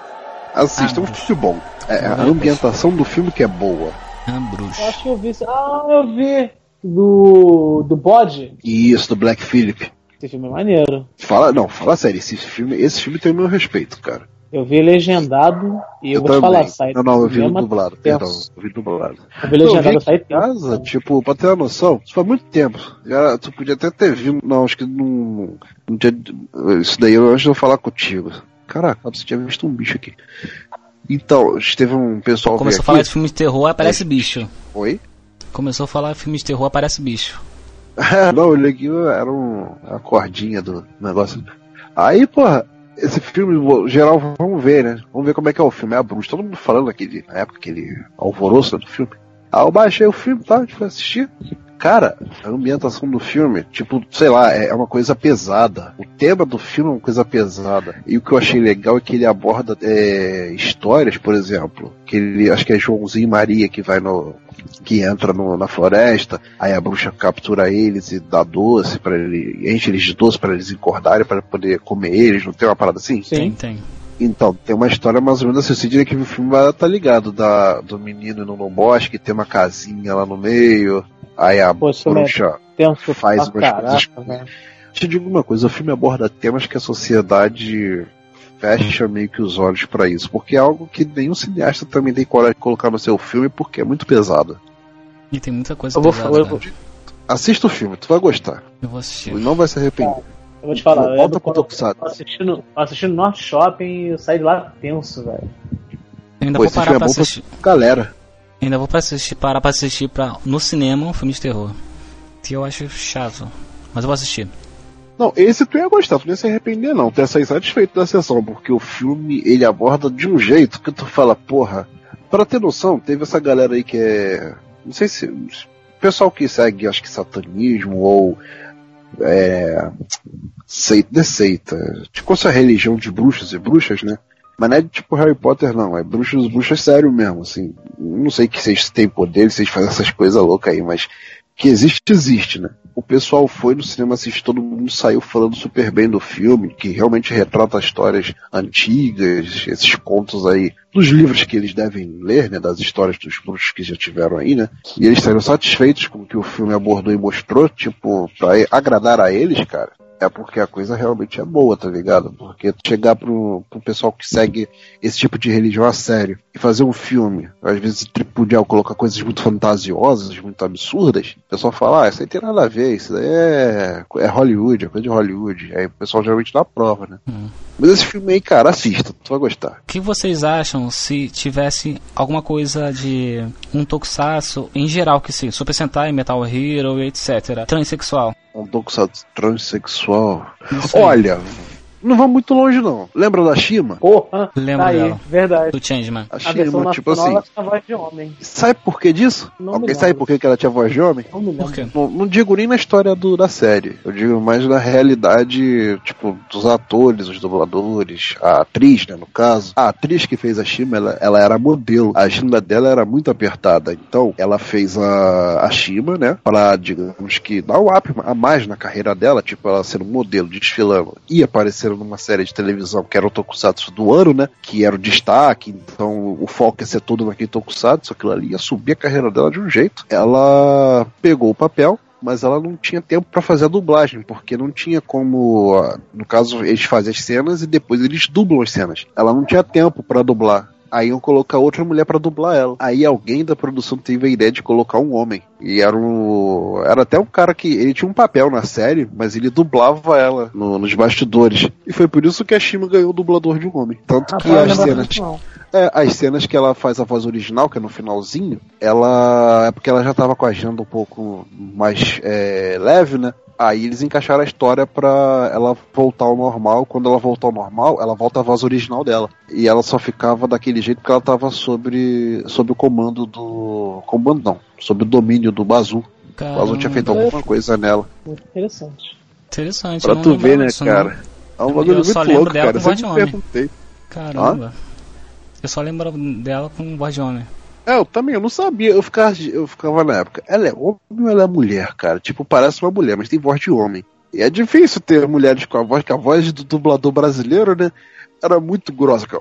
Assista, é um filme bom. É, a ambientação do filme que é boa. Ah, acho que eu vi. Ah, eu vi. Do. Do bode. Isso, do Black Phillip. Esse filme é maneiro. Fala, não, fala sério, esse filme, esse filme tem o meu respeito, cara. Eu vi legendado e eu, vou te também. falar, sai. Não, não, eu vi dublado, perdão, eu vi dublado. Eu vi Eu legendado, vi aqui sai em casa, tipo, pra ter uma noção, isso faz muito tempo. Já, tu podia até ter visto, não, acho que não, não tinha, isso daí eu antes de eu falar contigo. Caraca, você tinha visto um bicho aqui. Então, teve um pessoal Começou a falar aqui. de filme de terror, aparece bicho. Oi? Começou a falar de filme de terror, aparece bicho. Não, eu liguei, era um, a cordinha do negócio. Aí, porra, esse filme, geral, vamos ver, né? Vamos ver como é que é o filme. É a bruxa. Todo mundo falando aquele, na época, aquele alvoroço do filme. Aí eu baixei o filme, tá? A gente foi assistir. Cara, a ambientação do filme, tipo, sei lá, é é uma coisa pesada. O tema do filme é uma coisa pesada. E o que eu achei legal é que ele aborda é, histórias, por exemplo, que ele, acho que é Joãozinho Maria que vai no, que entra no- na floresta, aí a bruxa captura eles e dá doce para ele, enche eles de doce para eles encordarem para poder comer eles, não tem uma parada assim? Tem, tem. Então, tem uma história mais ou menos assim, eu diria que o filme vai estar ligado da, do menino indo no bosque, tem uma casinha lá no meio, aí a Pô, é bruxa Tenso faz umas caraca, coisas. velho. Te digo uma coisa, o filme aborda temas que a sociedade fecha meio que os olhos para isso, porque é algo que nenhum cineasta também tem coragem de colocar no seu filme porque é muito pesado. E tem muita coisa Eu vou pesada, falar, eu vou, Assista o filme, tu vai gostar. Eu vou assistir. E não vai se arrepender. eu vou te falar. eu Volta pro Tokusatsu. assistindo, assistindo Norte Shopping e eu saí de lá tenso, velho. Ainda Pô, vou parar é pra bom pra assistir. galera. Ainda vou pra assistir, parar pra assistir pra, no cinema um filme de terror. Que eu acho chato. Mas eu vou assistir. Não, esse tu ia gostar, tu não ia se arrepender não, tu ia sair satisfeito da sessão, porque o filme, ele aborda de um jeito que tu fala, porra, pra ter noção, teve essa galera aí que é, não sei se, pessoal que segue, acho que satanismo ou, é, seita, de seita, tipo essa religião de bruxos e bruxas, né? Mas não é tipo Harry Potter não, é bruxos, bruxas sério mesmo, assim, não sei que vocês têm poder, vocês fazem essas coisas loucas aí, mas que existe, existe, né? O pessoal foi no cinema assistir, todo mundo saiu falando super bem do filme, que realmente retrata histórias antigas, esses contos aí, dos livros que eles devem ler, né? Das histórias dos bruxos que já tiveram aí, né? E eles saíram satisfeitos com o que o filme abordou e mostrou, tipo, pra agradar a eles, cara. É porque a coisa realmente é boa, tá ligado? Porque chegar pro, pro pessoal que segue esse tipo de religião a sério e fazer um filme, às vezes tripudial, colocar coisas muito fantasiosas, muito absurdas, o pessoal fala, ah, isso aí tem nada a ver, isso daí é, é Hollywood, é coisa de Hollywood. Aí o pessoal geralmente dá prova, né? Hum. Mas esse filme aí, cara, assista, tu vai gostar. O que vocês acham se tivesse alguma coisa de um tokusatsu em geral, que sim, Super Sentai, Metal Hero e etc. Transsexual. Um tokusatsu transexual. Isso aí. Olha, não vamos muito longe não. Lembra da Shima? Porra, Lembro tá aí, dela. verdade. Do Changeman. A A Shima, tipo assim, ela tinha voz de homem. sabe por que disso? Não Alguém sabe por que que ela tinha voz de homem? Não me lembro. Por quê? Não, não digo nem na história do, da série, eu digo mais na realidade, tipo, dos atores, os dubladores, a atriz, né, no caso. A atriz que fez a Shima, ela, ela era modelo. A agenda dela era muito apertada, então ela fez a, a Shima, né, pra, digamos que, dar um up a mais na carreira dela, tipo, ela sendo modelo, desfilando e aparecendo numa série de televisão que era o Tokusatsu do ano, né, que era o destaque, então o foco ia ser todo naquele Tokusatsu, aquilo ali ia subir a carreira dela de um jeito. Ela pegou o papel, mas ela não tinha tempo pra fazer a dublagem, porque não tinha como, ah, no caso, eles fazem as cenas e depois eles dublam as cenas. Ela não tinha tempo pra dublar. Aí iam colocar outra mulher pra dublar ela. Aí alguém da produção teve a ideia de colocar um homem. E era um. Era até um cara que. Ele tinha um papel na série, mas ele dublava ela no- nos bastidores. E foi por isso que a Shima ganhou o dublador de um homem. Tanto que Rapaz, as lembro cenas. É, as cenas que ela faz a voz original, que é no finalzinho, ela. É porque ela já tava com a agenda um pouco mais é, leve, né? Aí eles encaixaram a história pra ela voltar ao normal. Quando ela voltar ao normal, ela volta a voz original dela. E ela só ficava daquele jeito porque ela tava sobre, sobre o comando do. Comando não, sobre o domínio do Bazu. O Bazu tinha feito alguma coisa nela. Muito interessante. Interessante. Pra não tu ver, né, disso, não. cara? É um bagulho só muito lembro louco, dela cara. com Eu voz de homem. perguntei. Caramba. Eu só lembro dela com voz de homem. É, eu também, eu não sabia. Eu ficava, eu ficava na época. Ela é homem ou ela é mulher, cara? Tipo, parece uma mulher, mas tem voz de homem. E é difícil ter mulheres com a voz, que a voz do dublador brasileiro, né? Era muito grossa. cara.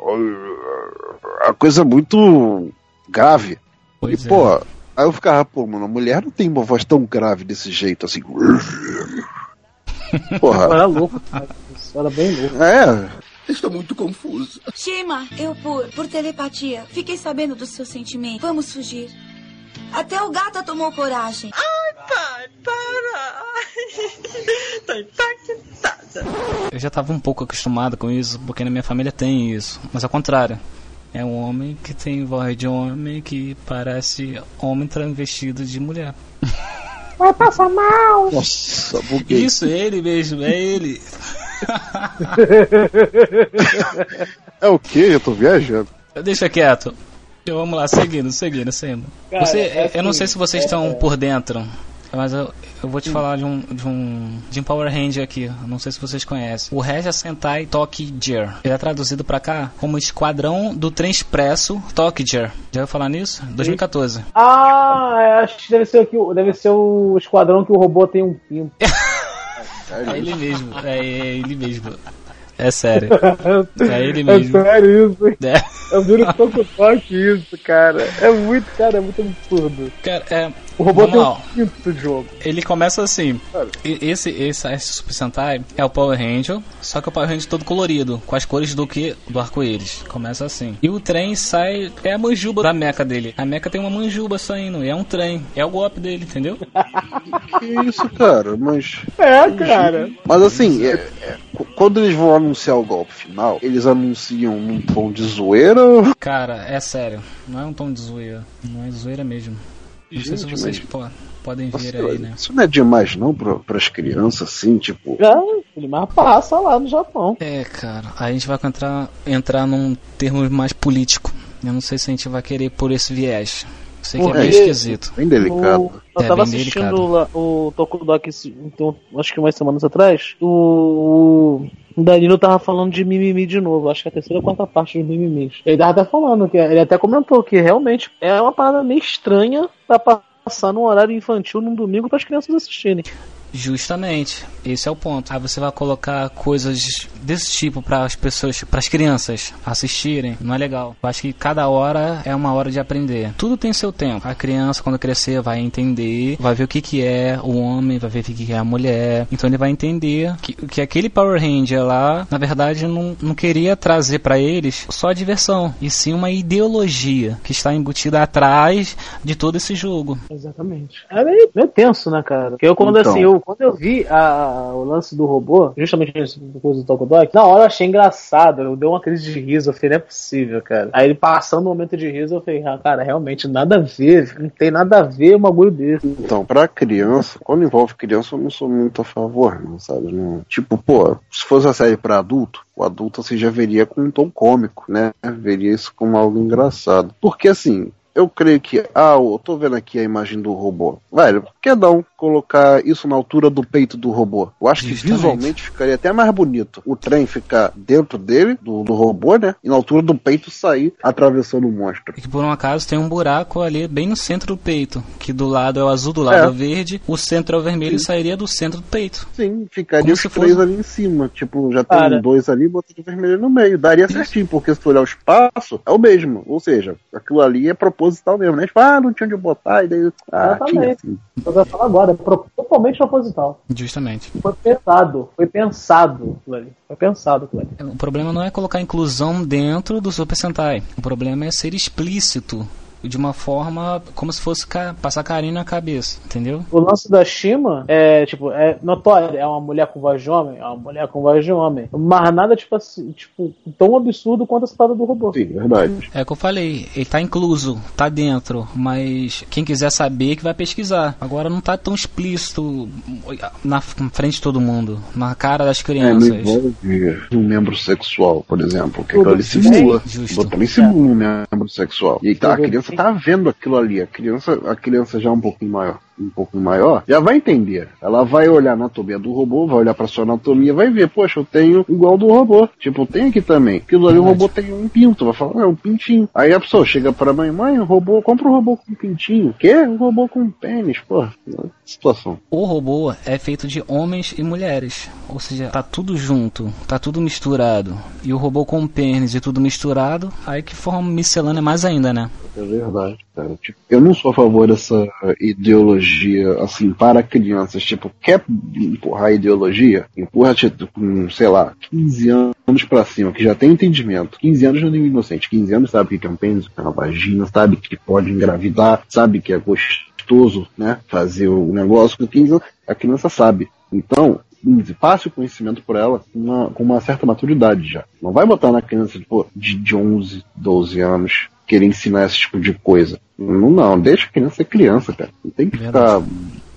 A coisa muito grave. Pois e, é. pô, aí eu ficava, pô, mano, a mulher não tem uma voz tão grave desse jeito, assim. Porra. Era louco, cara. Isso era bem louco. É, Estou muito confuso. Shima, eu por, por telepatia, fiquei sabendo do seu sentimento. Vamos fugir. Até o gato tomou coragem. Eu já tava um pouco acostumado com isso, porque na minha família tem isso. Mas ao contrário. É um homem que tem voz de homem que parece homem travestido de mulher. Vai passar mal! Nossa, buguei. Isso, ele mesmo, é ele. É o que? Eu tô viajando. Deixa quieto. Então, vamos lá, seguindo, seguindo, seguindo. Cara, Você, é eu não assim, sei se vocês é- estão é. por dentro, mas eu, eu vou te falar de um, de um de um Power Ranger aqui. Não sei se vocês conhecem. O Regia Sentai Tokyo Ele é traduzido pra cá como Esquadrão do Trem Expresso Tokyo Já ouviu falar nisso? 2014. Ah, acho que deve ser, aqui, deve ser o esquadrão que o robô tem um pinto. É ele mesmo, é, é ele mesmo. É sério. É ele É mesmo. sério isso. É. Eu vi no Toco Toque isso, cara. É muito, cara, é muito absurdo. Cara, é, O robô Vamos tem lá. um pinto de jogo. Ele começa assim. Esse, esse, esse Super Sentai é o Power Ranger, só que é o Power Ranger todo colorido, com as cores do que? Do arco-íris. Começa assim. E o trem sai. É a manjuba da meca dele. A meca tem uma manjuba saindo, e é um trem. É o golpe dele, entendeu? Que isso, cara? Mas. É, cara. Mas assim, é- é, qu- quando eles vão anunciar o golpe final, eles anunciam num tom de zoeira ou. Cara, é sério. Não é um tom de zoeira. Não é zoeira mesmo. Não sei se vocês mas- po- podem Nossa, ver aí, né? Isso não é demais não pra, pras crianças, assim, tipo. Já, ele mais passa lá no Japão. É, cara, aí a gente vai entrar, entrar num termo mais político. Eu não sei se a gente vai querer por esse viés. Sei que é bem esquisito. Bem delicado. O- eu É, tava assistindo delicado. lá o Tokudok, então, acho que umas semanas atrás. O, o Danilo tava falando de mimimi de novo. Acho que é a terceira ou quarta parte dos mimimis. Ele tava até falando, que ele até comentou que realmente é uma parada meio estranha pra passar num horário infantil num domingo para as crianças assistirem. Justamente, esse é o ponto. Aí você vai colocar coisas desse tipo para as pessoas, para as crianças assistirem, não é legal. Eu acho que cada hora é uma hora de aprender. Tudo tem seu tempo. A criança quando crescer vai entender, vai ver o que que é o homem, vai ver o que que é a mulher. Então ele vai entender que, que aquele Power Ranger lá, na verdade, não, não queria trazer para eles só diversão, e sim uma ideologia que está embutida atrás de todo esse jogo. Exatamente. É meio, meio tenso, né, cara? Porque eu quando Então. assim, eu, quando eu vi a- o lance do robô, justamente essa coisa do Tokudok, na hora eu achei engraçado. Eu dei uma crise de riso, eu falei, não é possível, cara. Aí ele passando um momento de riso, eu falei, ah, cara, realmente nada a ver, não tem nada a ver um bagulho desse. Então, pra criança, quando envolve criança, eu não sou muito a favor, não, sabe? Não- tipo, pô, se fosse a série pra adulto, o adulto assim já veria com um tom cômico, né? Veria isso como algo engraçado. Porque assim, eu creio que, ah, eu tô vendo aqui a imagem do robô. Velho, que não colocar isso na altura do peito do robô? Eu acho que Justamente. visualmente ficaria até mais bonito. O trem ficar dentro dele, do, do robô, né? E na altura do peito sair atravessando o monstro. E que por um acaso tem um buraco ali bem no centro do peito. Que do lado é o azul, do lado é, É. o verde. O centro é o vermelho e sairia do centro do peito. Sim, ficaria Como os se três fosse- ali em cima. Tipo, já tem Cara. dois ali, bota de vermelho no meio. Daria certinho, porque se tu olhar o espaço, é o mesmo. Ou seja, aquilo ali é proposital mesmo, né? Tipo, ah, não tinha onde botar, e daí. Ah, tinha Exatamente. assim. Eu vou falar agora, é totalmente proposital. Justamente. Foi pensado, foi pensado aquilo ali. Foi pensado aquilo ali. O problema não é colocar inclusão dentro do Super Sentai. O problema é ser explícito. De uma forma como se fosse ca- passar carinho na cabeça, entendeu? O lance da Shima é, tipo, é notório, é uma mulher com voz de homem, é uma mulher com voz de homem. Mas nada, tipo assim, tipo, tão absurdo quanto essa parada do robô. Sim, verdade. É o que eu falei, ele tá incluso, tá dentro, mas quem quiser saber que vai pesquisar. Agora não tá tão explícito na frente de todo mundo, na cara das É, não crianças. envolve um membro sexual, por exemplo. Que ali bem, simula. justo. Ali simula um membro sexual. E tá, a criança. Tá vendo aquilo ali. A criança, a criança já é um pouquinho maior. Um pouco maior, já vai entender. Ela vai olhar a anatomia do robô, vai olhar pra sua anatomia, vai ver, poxa, eu tenho igual do robô. Tipo, tem aqui também. Aquilo ali o robô tem um pinto. Vai falar, é um pintinho. Aí a pessoa chega pra mãe, mãe, o robô, compra um robô com pintinho. Quê? Um robô com pênis, pô. Situação. O robô é feito de homens e mulheres, ou seja, tá tudo junto, tá tudo misturado. E o robô com pênis e tudo misturado, aí que forma miscelânea mais ainda, né? É verdade, cara. Tipo, eu não sou a favor dessa ideologia, assim, para crianças. Tipo, quer empurrar a ideologia? Empurra, tipo, com, sei lá, 15 anos pra cima, que já tem entendimento. 15 anos já nem é inocente. 15 anos sabe que é um pênis, que é uma vagina, sabe que pode engravidar, sabe que é gostoso, né? Fazer o negócio com 15 anos, a criança sabe. Então, passe o conhecimento por ela com uma, com uma certa maturidade já. Não vai botar na criança tipo, de, de 11, 12 anos querer ensinar esse tipo de coisa. Não, não, deixa a criança ser criança, cara. Não tem que ficar.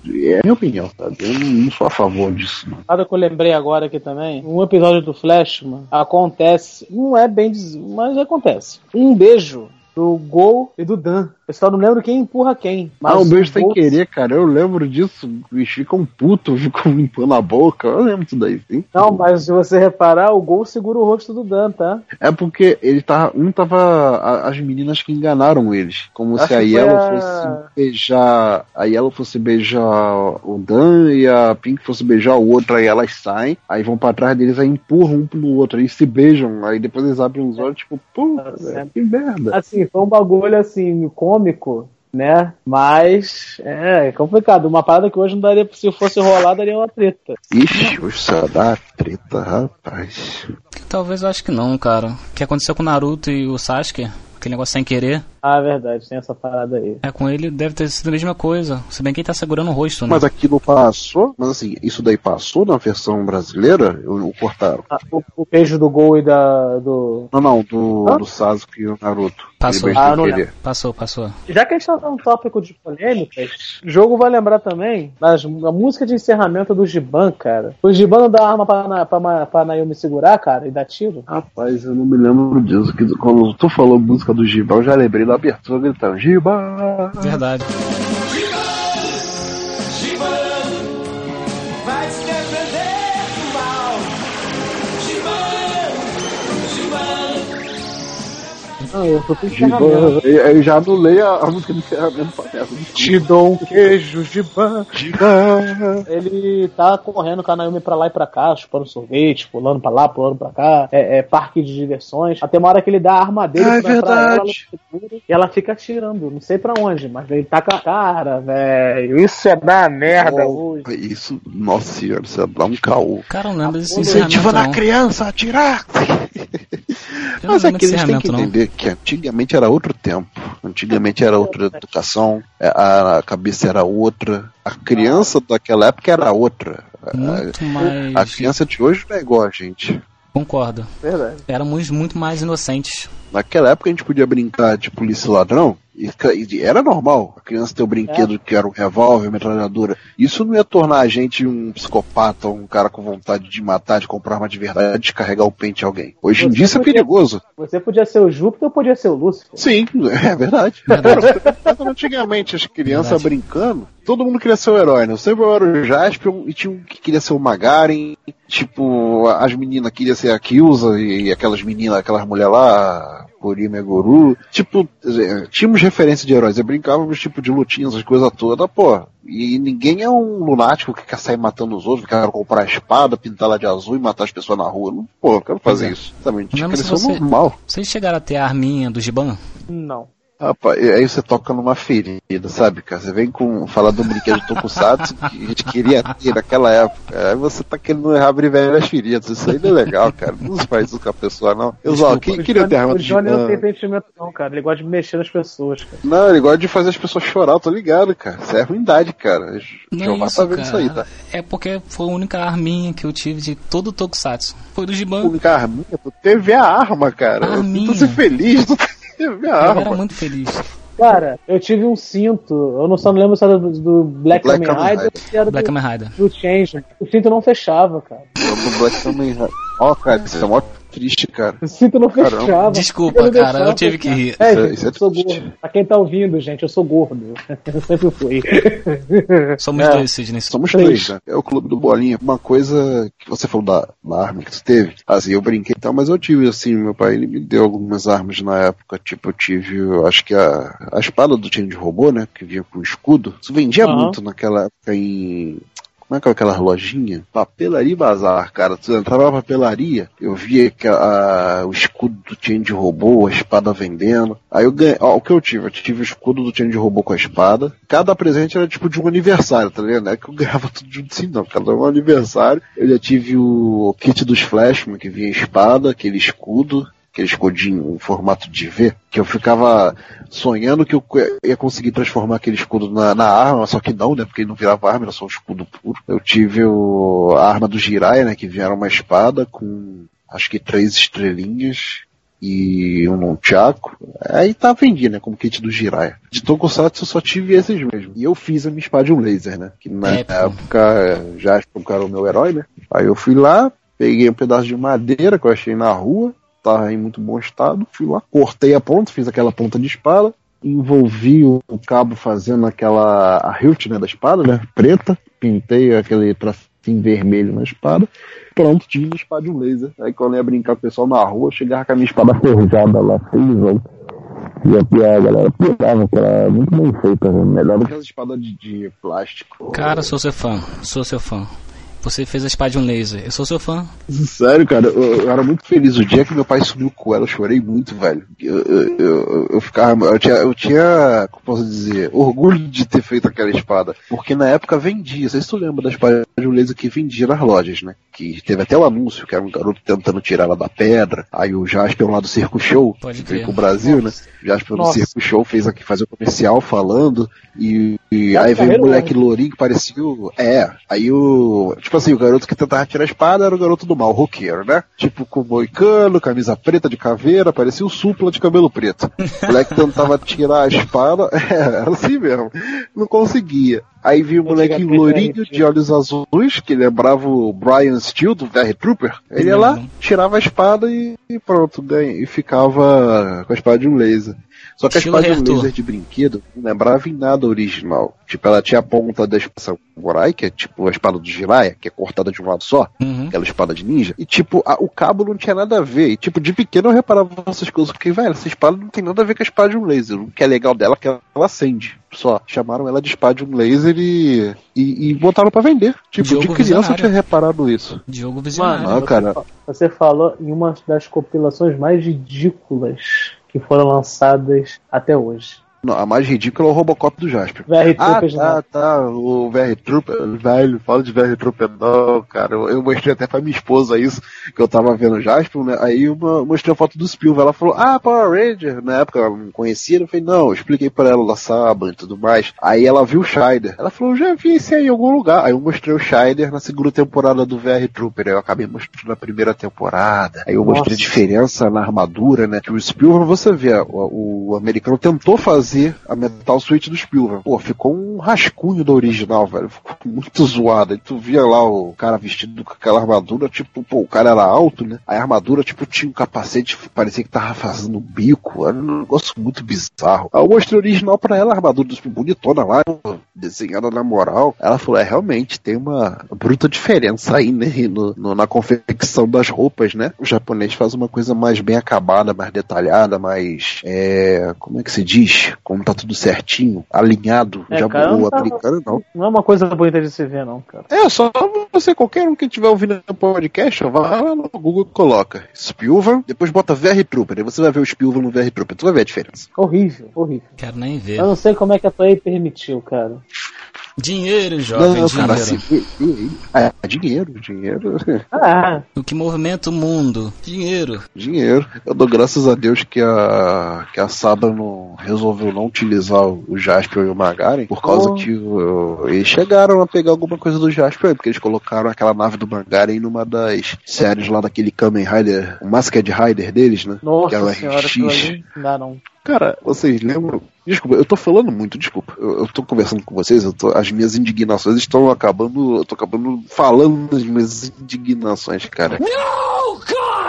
É a minha opinião, sabe? Eu não, sou a favor disso, não. Nada que eu lembrei agora aqui também. Um episódio do Flashman acontece. Não é bem. des- Mas acontece. Um beijo do Gol e do Dan. Eu só não lembro quem empurra quem. Mas ah, um beijo sem Gol- querer, cara. Eu lembro disso. Eles ficam putos, ficam limpando a boca. Eu lembro disso daí, sim. Não, mas se você reparar, o Gol segura o rosto do Dan, tá? É porque ele tava. Um tava. As meninas que enganaram eles. Como Acho se a Yellow a- fosse beijar. A Yellow fosse beijar o Dan e a Pink fosse beijar o outro. Aí elas saem, aí vão pra trás deles, aí empurram um pro outro, aí se beijam, aí depois eles abrem os olhos, tipo, pô, que merda. Assim, foi um bagulho assim, cômico, né? Mas é complicado. Uma parada que hoje não daria, se fosse rolar, daria uma treta. Ixi, hoje só dá treta, rapaz. Talvez eu acho que não, cara. O que aconteceu com o Naruto e o Sasuke? Aquele negócio sem querer. Ah, verdade, tem essa parada aí. É, com ele deve ter sido a mesma coisa. Se bem que ele tá segurando o rosto, né? Mas aquilo passou, mas assim, isso daí passou na versão brasileira, ou ou cortaram? Ah, o, o beijo do Gol e da. do. Não, não, do, do Sasuke e o Naruto. Passou. Ah, não. Passou, passou. Já que a gente tá num tópico de polêmicas, o jogo vai lembrar também das, a música de encerramento do Giban, cara. O Giban não dá arma pra, Na- pra, pra Naomi segurar, cara, e dá tiro. Rapaz, eu não me lembro disso. Que quando tu falou música do Giba, eu já lembrei da abertura gritando: Giba! Verdade. Não, eu encerramento. Eu, eu já anulei a, a música do encerramento pra. Te dou um queijo, Giban. Giba! Ele tá correndo com a Naomi pra lá e pra cá, chupando sorvete, pulando pra lá, pulando pra cá, é, é parque de diversões. Até uma hora que ele dá a arma dele Ah, é pra, pra ela, e ela fica atirando, não sei pra onde, mas ele tá com a cara, velho. Isso é dar merda hoje. Isso, nossa senhora, isso dá um caô. Cara, não lembro desse Incentiva na criança a atirar! Não Mas aqui desse eles têm que encerramento, não. entender que antigamente era outro tempo. Antigamente era outra educação, é, a cabeça era outra, a criança daquela época era outra. Muito A mais... criança de hoje não é igual a gente. Concordo. Verdade. Éramos muito mais inocentes. Naquela época a gente podia brincar de polícia e ladrão, era normal. A criança ter o brinquedo que era um revólver, metralhadora. Isso não ia tornar a gente um psicopata, um cara com vontade de matar, de comprar arma de verdade, de descarregar o pente em alguém. Hoje em Você dia isso é podia- perigoso. Você podia ser o Júpiter ou podia ser o Lúcifer? Sim, é verdade. Verdade. Mas Antigamente, as crianças Verdade. brincando, todo mundo queria ser o herói, né? Sempre eu era o Jaspion e tinha um que queria ser o Magaren. Tipo, as meninas queriam ser a Kyusa e aquelas meninas, aquelas mulheres lá, Kurima e Guru. Tipo, tínhamos referência de heróis. E brincávamos tipo de lutinhas, as coisas todas, pô. E ninguém é um lunático que quer sair matando os outros, que quer comprar espada, pintar ela de azul e matar as pessoas na rua. Não, pô, eu quero fazer é. isso. Também, tinha Não que lembro se crescer você- normal. Vocês chegaram a ter a arminha do Giban? Não. Rapaz, aí você toca numa ferida, sabe, cara? Você vem com falar do brinquedo Tokusatsu que a gente queria ter naquela época. Aí você tá querendo abrir velhas feridas. Isso aí não é legal, cara. Não se faz isso com a pessoa, não. Eu só Desculpa. que, O queria ter Johnny, arma o de Johnny não tem sentimento não, cara. Ele gosta de mexer nas pessoas, cara. Não, ele gosta de fazer as pessoas chorar, eu tô ligado, cara. Isso é ruindade, cara. Não Jeová é isso, tá vendo cara. isso aí, tá? É porque foi a única arminha que eu tive de todo o Tokusatsu. Foi do A Giban. única arminha, tu teve a arma, cara. A arminha. Tu ser feliz, tu teve a Eu arma. era muito feliz. Cara, eu tive um cinto. Eu não só não lembro se era do, do Black, Black Kamen Rider ou se era Black do, Kamen Rider. do Change. O cinto não fechava, cara. Eu do Black Kamen Rider. Ó, cara, isso é mó triste, cara. O cinto não Caramba. fechava. Desculpa, não cara, deixava eu tive que rir. É, Isso é- gente, isso é eu sou triste. gordo. Pra quem tá ouvindo, gente, eu sou gordo. Eu sempre fui. Somos É. dois, Sidney. Somos Três. três, né? É o clube do Bolinha. Uma coisa que você falou da, da arma que tu teve, assim, eu brinquei e tal, mas eu tive, assim, meu pai, ele me deu algumas armas na época, tipo, eu tive, eu acho que a, a espada do time de robô, né, que vinha com escudo, isso vendia Aham. muito naquela época em... Como é que é aquela lojinha? Papelaria Bazar, cara. Tu entrava na papelaria, eu via que a- o escudo do Chain de robô, a espada vendendo. Aí eu ganhei. Ó, o que eu tive? Eu tive o escudo do Chain de robô com a espada. Cada presente era tipo de um aniversário, tá ligado? É que eu ganhava tudo junto assim, não. Cada um aniversário. Eu já tive o kit dos Flashman, que vinha espada, aquele escudo. Aquele escudinho em formato de V, que eu ficava sonhando que eu ia conseguir transformar aquele escudo na, na arma, só que não, né? Porque ele não virava arma, era só um escudo puro. Eu tive o, a arma do Jiraiya, né? Que vieram uma espada com acho que três estrelinhas e um nunchaku. Aí tá vendido, né? Como kit do Jiraiya. De Tokusatsu eu só tive esses mesmo. E eu fiz a minha espada de um laser, né? Que na É, época já era o meu herói, né? Aí eu fui lá, peguei um pedaço de madeira que eu achei na rua, tava em muito bom estado, fui lá, cortei a ponta, fiz aquela ponta de espada, envolvi o, cabo fazendo aquela a hilt, né, da espada, né, preta, pintei aquele tracinho vermelho na espada, pronto, tinha uma espada de um laser. Aí quando ia brincar com o pessoal na rua, chegava com a minha espada forjada lá, felizão. E a pior, galera pirava, que era muito bem feita, né? melhor do que as espadas de, de plástico. Cara, sou seu fã, sou seu fã. Você fez a espada de um laser, eu sou seu fã. Sério, cara, eu, eu era muito feliz. O dia que meu pai sumiu com ela, eu chorei muito, velho. Eu, eu, eu, eu ficava. Eu tinha, eu tinha, como posso dizer, orgulho de ter feito aquela espada. Porque na época vendia. Não sei se tu lembra da espada de um laser que vendia nas lojas, né? Que teve até o anúncio, que era um garoto tentando tirar ela da pedra. Aí o Jasper lá do Circo Show, Pode que veio pro Brasil, né? O Jasper do Nossa. Circo Show fez aqui fazer o comercial falando. E, e Tá aí veio um moleque lourinho que parecia. É, aí o. Tipo assim, o garoto que tentava tirar a espada era o garoto do mal, o roqueiro, né? Tipo, com moicano, camisa preta de caveira, parecia o supla de cabelo preto. O moleque tentava tirar a espada, é, era assim mesmo. Não conseguia. Aí viu o moleque lourinho de olhos azuis, que lembrava o Brian Steele do VR Trooper. Ele ia lá, Uhum. tirava a espada e, e pronto, ganha, e ficava com a espada de um laser. Só que a Estilo espada de um Arthur. laser de brinquedo não lembrava em nada original. Tipo, ela tinha a ponta da espada samurai, que é tipo a espada do Jiraiya, que é cortada de um lado só, Uhum. aquela espada de ninja. E tipo, a- o cabo não tinha nada a ver. E tipo, de pequeno eu reparava essas coisas, porque, velho, essa espada não tem nada a ver com a espada de um laser. O que é legal dela é que ela acende. Só chamaram ela de espada de um laser e, e, e botaram pra vender. Tipo, Diogo de criança eu visionário. tinha reparado isso. Diogo Visionário. Ah, cara. Você falou em uma das compilações mais ridículas que foram lançadas até hoje. Não, a mais ridícula é o Robocop do Jasper. VR Ah, tá, tá. O VR Trooper, velho, fala de VR Trooper não, cara. Eu, eu mostrei até pra minha esposa isso, que eu tava vendo o Jasper, né? Aí eu mo- mostrei a foto do Spielberg. Ela falou, ah, Power Ranger. Na época ela não conhecia, eu falei, não, eu expliquei pra ela da Saba e tudo mais. Aí ela viu o Scheider. Ela falou, já vi esse aí em algum lugar. Aí eu mostrei o Scheider na segunda temporada do VR Trooper. Aí eu acabei mostrando a primeira temporada. Aí eu mostrei a Nossa. diferença na armadura, né? Que o Spielberg, você vê, o, o americano tentou fazer a Metal Suite do Spielberg. Pô, ficou um rascunho da original, velho. Ficou muito zoado. Aí tu via lá o cara vestido com aquela armadura, tipo, pô, o cara era alto, né? A armadura, tipo, tinha um capacete, parecia que tava fazendo um bico. Era um negócio muito bizarro. Aí eu mostrei o original pra ela, a armadura do bonitona lá, desenhada na moral. Ela falou, é, realmente, tem uma bruta diferença aí, né? No, no- na confecção das roupas, né? O japonês faz uma coisa mais bem acabada, mais detalhada, mais. É, como é que se diz? Como tá tudo certinho, alinhado. É, Já cara, o não americano não. Não é uma coisa bonita de se ver, não, cara. É, só você, qualquer um que estiver ouvindo o podcast, ó, vai lá no Google e coloca Spielberg, depois bota VR Trooper, aí você vai ver o Spielberg no VR Trooper, tu vai ver a diferença. Horrível, horrível. Quero nem ver. Eu não sei como é que a Toei permitiu, cara. Dinheiro, jovem, dinheiro. cara, assim, é, dinheiro, dinheiro, Ah, O que movimenta o mundo. Dinheiro. dinheiro. Eu dou graças a Deus que a, que a Saba não resolveu não utilizar o Jasper e o Magaren, por causa Oh. que o- eles chegaram a pegar alguma coisa do Jasper, porque eles colocaram aquela nave do Magaren numa das séries lá daquele Kamen Rider, o Masked Rider deles, né? que é o nossa senhora, aquilo RX. ali não dá não. Cara, vocês lembram? Desculpa, eu tô falando muito, desculpa. Eu, eu tô conversando com vocês, tô- as minhas indignações estão acabando. Eu tô acabando falando das minhas indignações, cara. No,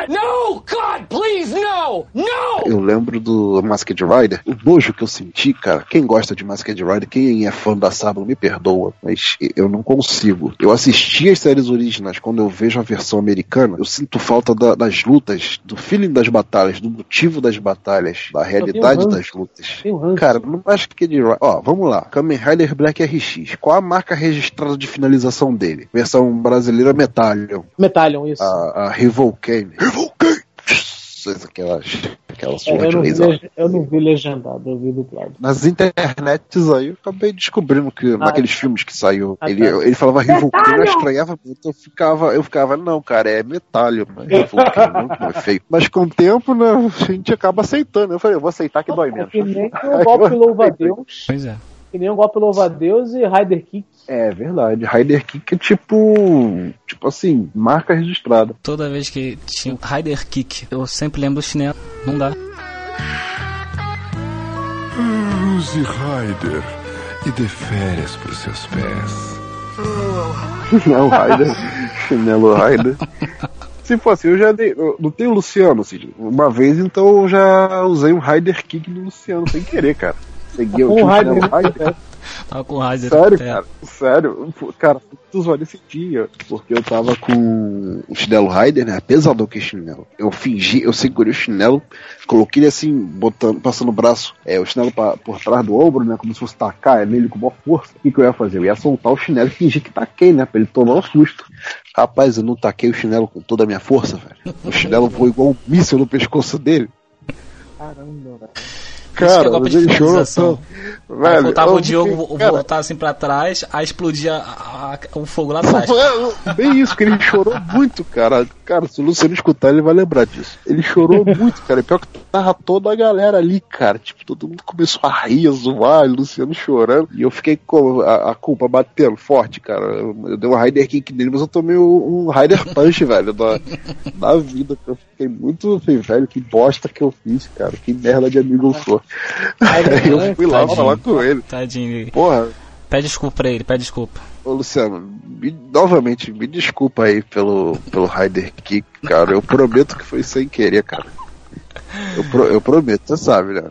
God! No, God, please, no! No! Eu lembro do Masked Rider. O nojo que eu senti, cara. Quem gosta de Masked Rider, quem é fã da Saba, me perdoa, mas eu não consigo. Eu assisti as séries originais, quando eu vejo a versão americana, eu sinto falta da- das lutas, do feeling das batalhas, do motivo das batalhas, da realidade das lutas. Um. Cara, no Masked Rider. Ó, vamos lá. Kamen Rider Black RX. Qual a marca registrada de finalização dele? Versão brasileira Metallion. Metallion, isso. A, a Revolcane. Aquelas, aquelas É, eu, não vi, eu não vi legendado, eu vi dublado. Nas internets aí, eu acabei descobrindo que naqueles filmes que saiu, Ah, ele, tá. ele falava Rivotril, eu estranhava muito, eu ficava, eu ficava, não, cara, é metalho, mas Rivotril não é feio. Mas com o tempo, né, a gente acaba aceitando. Eu falei, eu vou aceitar que dói É menos. que nem o golpe louva-a-Deus, Pois é. Que nem o golpe louva-a-Deus e Rider Kick. É verdade, Rider Kick é tipo, tipo assim, marca registrada. Toda vez que tinha o Rider Kick, eu sempre lembro do chinelo. Não dá. Use Ryder e dê férias para os seus pés. É o Raider, chinelo Raider. Se fosse, eu já dei. eu não tenho o Luciano, assim, uma vez, então eu já usei um Rider Kick no Luciano, sem querer, cara. Peguei o Raider. Tava com o Rider. Sério, é. cara, sério. Cara, tu zoando esse dia, porque eu tava com o chinelo Rider, né? Pesador que chinelo. Eu fingi, eu segurei o chinelo, coloquei ele assim, botando, passando o braço, é, o chinelo pra, por trás do ombro, né? Como se fosse tacar nele com maior força. O que, que eu ia fazer? Eu ia soltar o chinelo e fingir que taquei, né? Pra ele tomar um susto. Rapaz, eu não taquei o chinelo com toda a minha força, velho. O chinelo voou igual um míssil no pescoço dele. Caramba, velho. É Cara, golpe mas de ele chorou finalização. Velho, voltava o Diogo fiquei- cara, voltar assim pra trás, aí explodia a- a- o fogo lá atrás. É, Bem isso, que ele chorou muito, cara. Cara, se o Luciano escutar, ele vai lembrar disso. Ele chorou muito, cara. E Pior que tava toda a galera ali, cara. Tipo, todo mundo começou a rir, a zoar, o Luciano chorando. E eu fiquei com a, a culpa batendo forte, cara. Eu, eu dei um Rider Kick nele, mas eu tomei um, um Rider Punch, velho, da, da vida. Eu fiquei muito, falei, velho, que bosta que eu fiz, cara. Que merda de amigo eu sou. Aí eu fui lá Tadinho. falar com ele. Tadinho. Porra, Pede desculpa pra ele, pede desculpa. Ô Luciano, me- novamente, me desculpa aí pelo, pelo Rider Kick, cara. Eu prometo que foi sem querer, cara. Eu, pro- eu prometo, você sabe, né?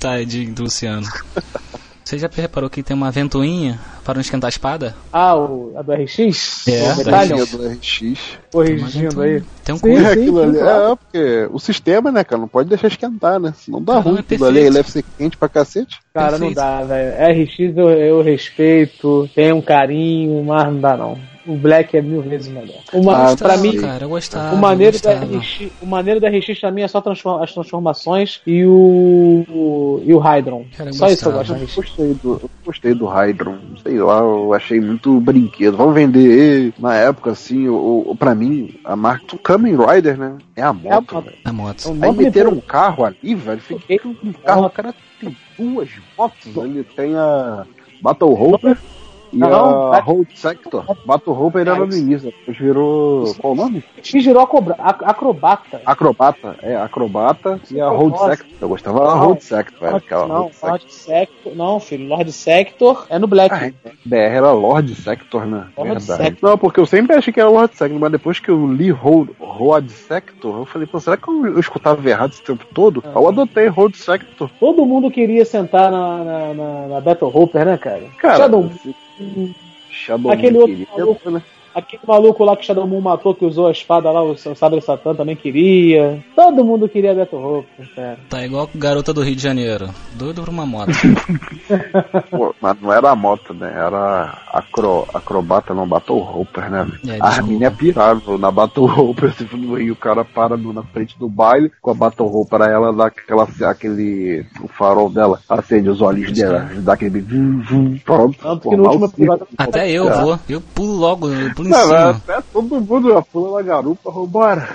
Tadinho do Luciano. Você já reparou que tem uma ventoinha para não esquentar a espada? Ah, o, a do RX? É, o da Medallion? Do RX. Corrigindo aí. Tem um Sim. É aquilo ali. claro. É, porque o sistema, né, cara, não pode deixar esquentar, né? Senão dá Não, ruim. é ali ele deve ser quente pra cacete. Cara, não Perfeito. dá, velho. RX eu, eu respeito, tenho um carinho, mas não dá não. O Black é mil vezes melhor. Uma, Ah, pra Gostava, mim, cara, eu gostava. o maneiro, da gostava. RX, o maneiro da RX pra mim é só transform- as transformações e o, o- e o Hydron. Cara, só isso que eu gostava. gosto da Eu RX. gostei do, eu gostei do Hydron, sei lá, eu achei muito brinquedo. Vamos vender ele. Na época, assim, o, o, pra mim, a marca do Kamen Rider, né? É a É a moto. moto. velho. A moto. O Aí meteram um carro ali, velho. Fiquei com um carro, o cara tem duas motos. Ele tem a Battle Roper e Não, a Road Sector. Battle Roper era no início, depois virou. Qual o nome? A- acrobata. Acrobata. É, Acrobata e a Road Nossa. Sector. Eu gostava da. Road Sector, velho. Aquela não. Lord Sector. Não, filho, Lord Sector é no Black. Ah, BR era Lord Sector, né? Lord Verdade. Sector. Não, porque eu sempre achei que era Lord Sector, mas depois que eu li Road, Road Sector, eu falei, pô, será que eu, escutava errado esse tempo todo? Aí eu adotei Road Sector. Todo mundo queria sentar na, na, na, na Battle Hopper, né, cara? Cara, Shadow, Shadow Aquele outro maluco. né? Aquele maluco lá que o Shadow Moon matou, que usou a espada lá, o Sabre Satã também queria. Todo mundo queria Battle Hopper, cara. Tá igual garota do Rio de Janeiro. Doido por uma moto. Pô, mas não era a moto, né? Era acro, acrobata, não, Battle Roper, né? É, a. Armin é pirava na Battle tipo, no Rio, o cara para na frente do baile com a Battle Roper, aí ela dá aquela, aquele, o farol dela, acende os olhos dela, dá aquele vum, vum, pronto. Tanto que no último episódio. Até eu vou. Eu pulo logo, eu pulo em Não, cima. até todo mundo já pula na garupa, vambora.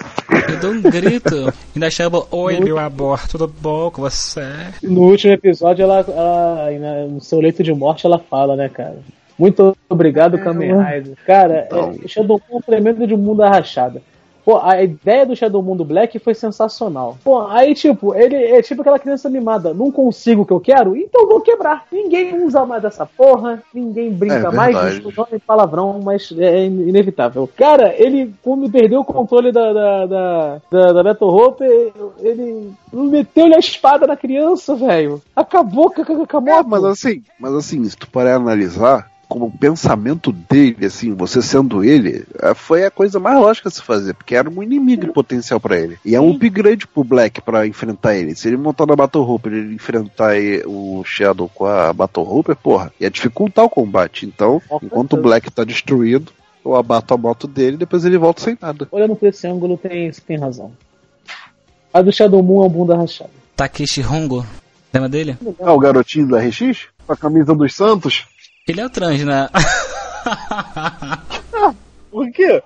Eu dou um grito. Ainda chama, oi meu amor, tudo bom com você? No último episódio, ela, ela no seu leito de morte, ela fala, né, cara? Muito obrigado, Kamen Rider. Cara, Então. é, Shadow Moon é um tremendo de mundo arrachada. Pô, a ideia do Shadow Moon do Black foi sensacional. Pô, aí, tipo, ele é tipo aquela criança mimada. Não consigo o que eu quero, então vou quebrar. Ninguém usa mais essa porra, ninguém brinca É mais, desculpa o palavrão, mas é in- inevitável. Cara, ele, quando perdeu o controle da, da, da, da, da Battle Hope, ele meteu-lhe a espada na criança, velho. Acabou com, com, com a É, mas assim, mas assim, se tu parar analisar, como o pensamento dele, assim, você sendo ele, é, foi a coisa mais lógica a se fazer, porque era um inimigo potencial pra ele. E é um upgrade pro Black pra enfrentar ele. Se ele montar na Battle Hooper e ele enfrentar o Shadow com a Battle Hooper, porra, ia dificultar o combate. Então, enquanto o. Black tá destruído, eu abato a moto dele e depois ele volta sem nada. Olhando por esse ângulo, tem, você tem razão. A do Shadow Moon é o bunda rachada. Takeshi Hongo. Lembra dele? Ah, o garotinho da RX? Com a camisa dos Santos? Ele é o trans, né? Por quê?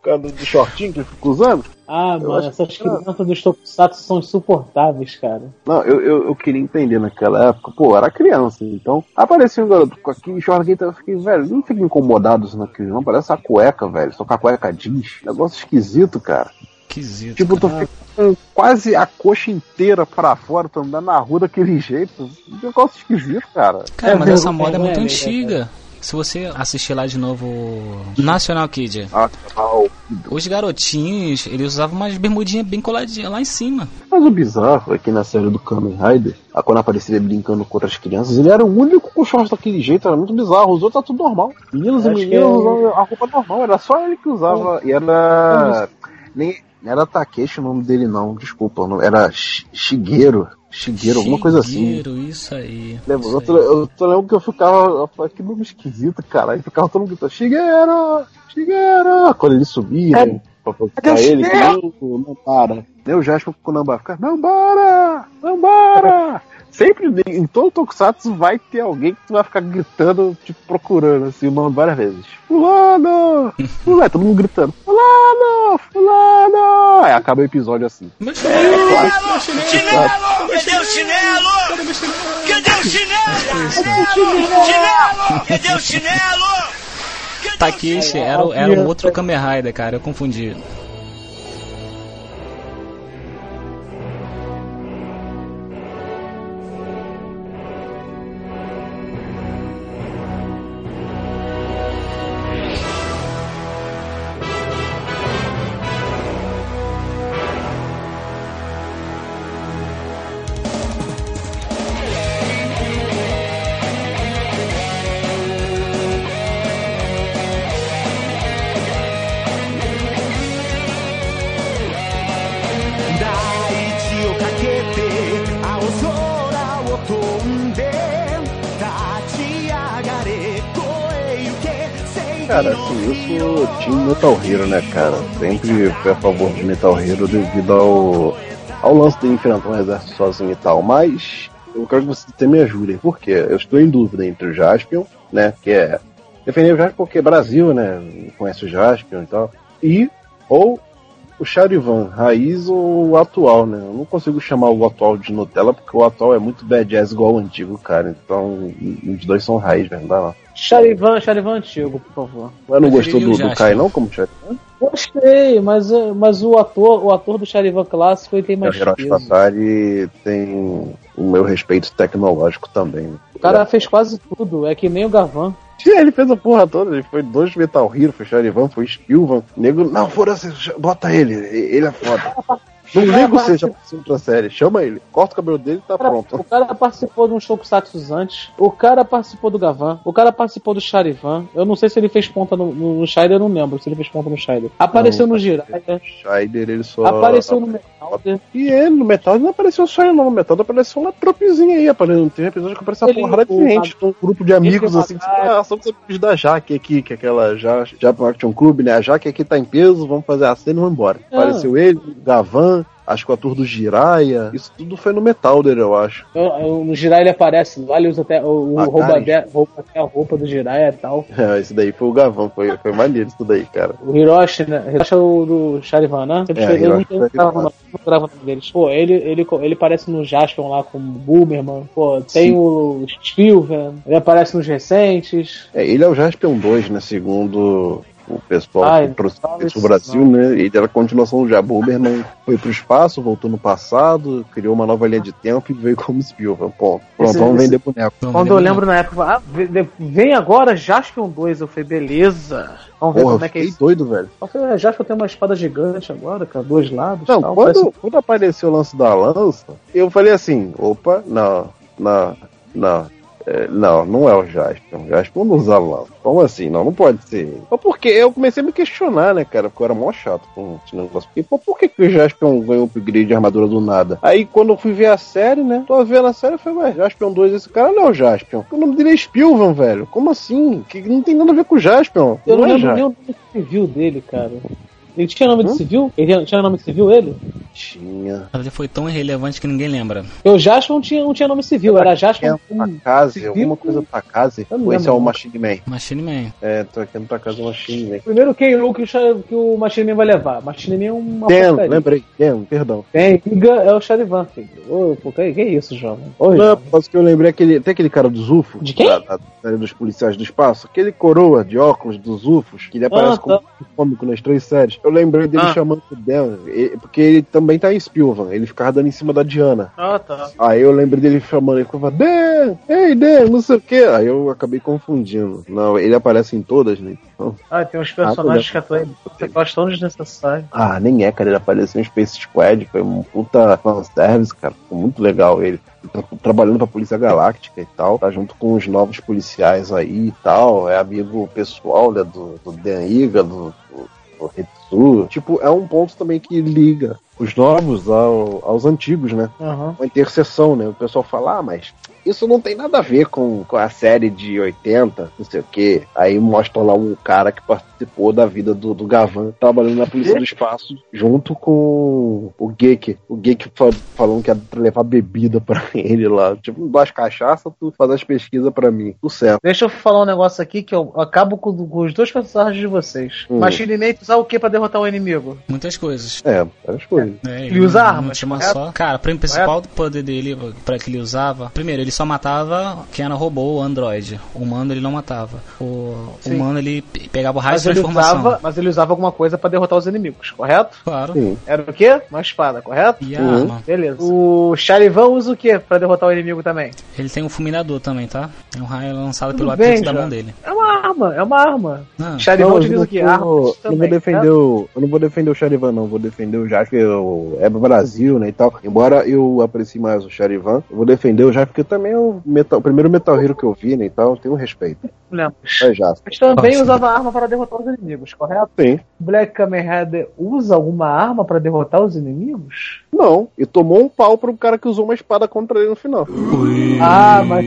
Por causa do shortinho que ele fica usando? Ah, Eu mano, essas que crianças dos Tokusatsu são insuportáveis, cara. Não, eu, eu, eu queria entender naquela época, pô, eu era criança, então aparecia um garoto com aquele short aqui, então eu fiquei, velho, não fica incomodado isso naquilo, não, parece a cueca, velho, só com a cueca jeans, negócio esquisito, cara. Esquisito. Tipo, tu fica com quase a coxa inteira pra fora, tu andando na rua daquele jeito, negócio esquisito, cara. Cara, É mas essa vergonha, moda é muito né, antiga. Se você assistir lá de novo National Kid, Ah, au. os garotinhos, eles usavam umas bermudinhas bem coladinhas lá em cima. Mas o bizarro é que na série do Kamen Rider, a- quando aparecia ele brincando com outras crianças, ele era o único com shorts daquele jeito, era muito bizarro. Os outros tá tudo normal. Meninos e meninas é- usavam a roupa normal, era só ele que usava. E era. Nem, não era Takeshi o nome dele, não, desculpa. não- Era Shi- Shigeru. Shigeru, alguma coisa assim. Shigeru, isso aí. Lembra? isso Eu, aí. tô- eu tô lembrando que eu ficava. Eu que nome esquisito, cara. Aí ficava todo mundo gritando, Shigeru! Shigeru! Quando ele subia, É. né, pra procurar ele, que não, não para. Nem o Jasper com o Namba fica, não para! Sempre em todo Tokusatsu vai ter alguém que tu vai ficar gritando, tipo, procurando assim, o nome várias vezes. Fulano! Fulano! Todo mundo gritando. Fulano! Fulano! Aí acaba o episódio assim. Meu chinelo! Meu chinelo! Cadê o chinelo? Cadê o chinelo? Chinelo! Cadê o chinelo? Takeshi era, o- era um outro Kamen Rider, cara, eu confundi. Hero, né, cara? Sempre fui a favor de Metal Hero devido ao, ao lance de enfrentar um exército sozinho e tal, mas eu quero que vocês me ajudem, porque eu estou em dúvida entre o Jaspion, né, que é defender o Jaspion porque é Brasil, né, conhece o Jaspion e tal, e ou o Charivan, raiz ou o atual, né? Eu não consigo chamar o atual de Nutella porque o atual é muito badass igual o antigo, cara. Então, os dois são raiz? Não dá não. Charivan, Charivan antigo, por favor. Mas não gostou do, do. Kai não como Charivan? Gostei, mas, mas o ator, o ator do Charivan clássico ele tem O mais Hiroshi peso. Fatari tem o meu respeito tecnológico também. né? O cara fez quase tudo, é que nem o Gavan. Ele fez a porra toda, ele foi dois Metal Hero, foi Charivan, foi Spilvan. Nego, não, foda-se, bota ele, ele é foda. Não liga seja pra outra série, chama ele, corta o cabelo dele e tá cara, pronto. o cara participou de um Tokusatsu antes. O cara participou do Gavan. O cara participou do Charivan. Eu não sei se ele fez ponta no, no, Shider, eu não lembro se ele fez ponta no Shider. Apareceu Não, no Jiraiya. Scheider, ele só. Apareceu no Metalder. E ele no Metal não apareceu só ele, não. No Metal apareceu uma tropezinha aí. Apareceu, tem um episódio que apareceu uma porrada de gente. Um grupo de amigos assim. Que, ah, somos amigos da Jaque aqui, que é aquela Ja- Japan Action Club, né? A Jaque aqui tá em peso, vamos fazer a cena e vamos embora. Ah. Apareceu ele, Gavan, acho que o ator do Jiraya. Isso tudo foi no Metalder, eu acho. Eu- eu- No Jiraiya ele aparece lá, ele usa até, o, o Ah, rouba, até, rouba até a roupa do Jiraiya e tal. É, esse daí foi o Gavan, foi, foi maneiro isso daí, cara. O Hiroshi, né? Hiroshi é o do Charivan, né? Eu, É, eu grava Charivan. não grava o nome deles. Pô, ele, ele, ele aparece no Jaspion lá como Boomerman. Pô, tem Sim. o Spielvan. Ele aparece nos recentes. É, ele é o Jaspion 2, né? Segundo o pessoal Ai, que trouxe pro Brasil, né? Ele era a continuação do Jabuberman, foi pro espaço, voltou no passado, criou uma nova linha de tempo e veio como Spielman. Pronto, pronto Esse- vamos esse- vender boneco. Quando eu lembro na época, ah, vem- agora Jaspion 2. Eu falei, beleza. Vamos ver Porra, eu como é que é isso. doido, velho. Eu falei, é, Jaspion tem uma espada gigante agora, cara, dois lados. Não, tal, quando, parece- quando apareceu o lance da lança, eu falei assim, opa, não, não, não. É, não, não é o Jaspion. O Jaspion não usa lança. Como assim? Não, não pode ser. Mas por quê? Eu comecei a me questionar, né, cara? Porque eu era mó chato com esse negócio. Porque, pô, por que, que o Jaspion ganhou upgrade de armadura do nada? Aí quando eu fui ver a série, né? Tô vendo a série, eu falei, ué, Jaspion 2, esse cara não é o Jaspion. O nome dele é Spilvan, velho. Como assim? Que não tem nada a ver com o Jaspion. Eu não é lembro nem o nome civil dele, cara. Ele tinha nome de Hum? civil? Ele tinha nome de civil, ele? Tinha. Já foi tão irrelevante que ninguém lembra. Eu Jasper não tinha, não tinha nome civil, era Jasper. Takase, civil? alguma coisa Takase. Ou esse é o Machine Man? Machine Man. É, tô aqui no Takase Machine Man. Primeiro Kenro que, o Cha- que o Machine Man vai levar. Machine Man é uma porcaria. lembrei. Dan, perdão. Tem, é o Charivan, filho. Ô, pô, que, que isso, jovem? Oi, Não, jovem. mas que eu lembrei aquele. Tem aquele cara dos UFOs? De quem? Da, da série dos policiais do espaço. Aquele coroa de óculos dos UFOs, que ele aparece Ah, como tá. cômico nas três séries. Eu lembrei dele Ah. chamando o Dan, porque ele também tá em Spilvan. Ele ficava dando em cima da Diana. Ah, tá. Aí eu lembrei dele chamando, ele ficava, Dan, ei Dan, não sei o que. Aí eu acabei confundindo. Não, ele aparece em todas, né? Então, Ah, tem uns personagens que atuam você gosta tão desnecessário. ah, nem é, cara. Ele apareceu em Space Squad. Foi um puta fanservice, cara. Ficou muito legal ele. Tá trabalhando pra Polícia Galáctica e tal. Tá junto com os novos policiais aí e tal. É amigo pessoal, né? Do, do Dan Iga, do, do, do Hetsu. Tipo, é um ponto também que liga os novos ao- aos antigos, né? Aham. uma interseção, né? O pessoal fala, ah, mas isso não tem nada a ver com, com a série de 80, não sei o quê. Aí mostram lá um cara que participou da vida do, do Gavan, trabalhando na Polícia do Espaço, junto com o Geek. O Geek fa falando que ia levar bebida pra ele lá. Tipo, duas cachaças, tu faz as pesquisas pra mim. Tudo certo. Deixa eu falar um negócio aqui que eu acabo com, com os dois personagens de vocês. Hum. Machine Man usar o que pra derrotar o inimigo? Muitas coisas. É, várias coisas. É, Ele usa não- armas, Não tinha uma correto? só. Cara, o principal poder dele, para que ele usava. Primeiro, ele só matava quem era robô ou android. O humano ele não matava. O o Sim. humano ele pe- pegava o raio Mas de ele, transformação. usava, mas ele usava alguma coisa pra derrotar os inimigos, correto? Claro. Sim. Era o quê? Uma espada, correto? E a Uhum. arma. Beleza. O Charivan usa o que pra derrotar o inimigo também? Ele tem um fulminador também, tá? É um raio lançado Tudo pelo bem, atrito da mão dele. É uma arma, é uma arma. Ah, Charivan utiliza o que? vou- Armas eu não vou defender né? o, eu não vou defender o Charivan, não. Vou defender o Jasper, o, é Brasil, né, e tal. Embora eu aprecie mais o Charivan, eu vou defender o Jasper, porque também é o, metal, o primeiro Metal Hero que eu vi, né, e tal. Eu tenho respeito. Lembra. É Jasper. Mas também Ótimo. usava arma para derrotar os inimigos, correto? Sim. Black Kamen Rider usa alguma arma para derrotar os inimigos? Não, e tomou um pau pro cara que usou uma espada contra ele no final. Ah, mas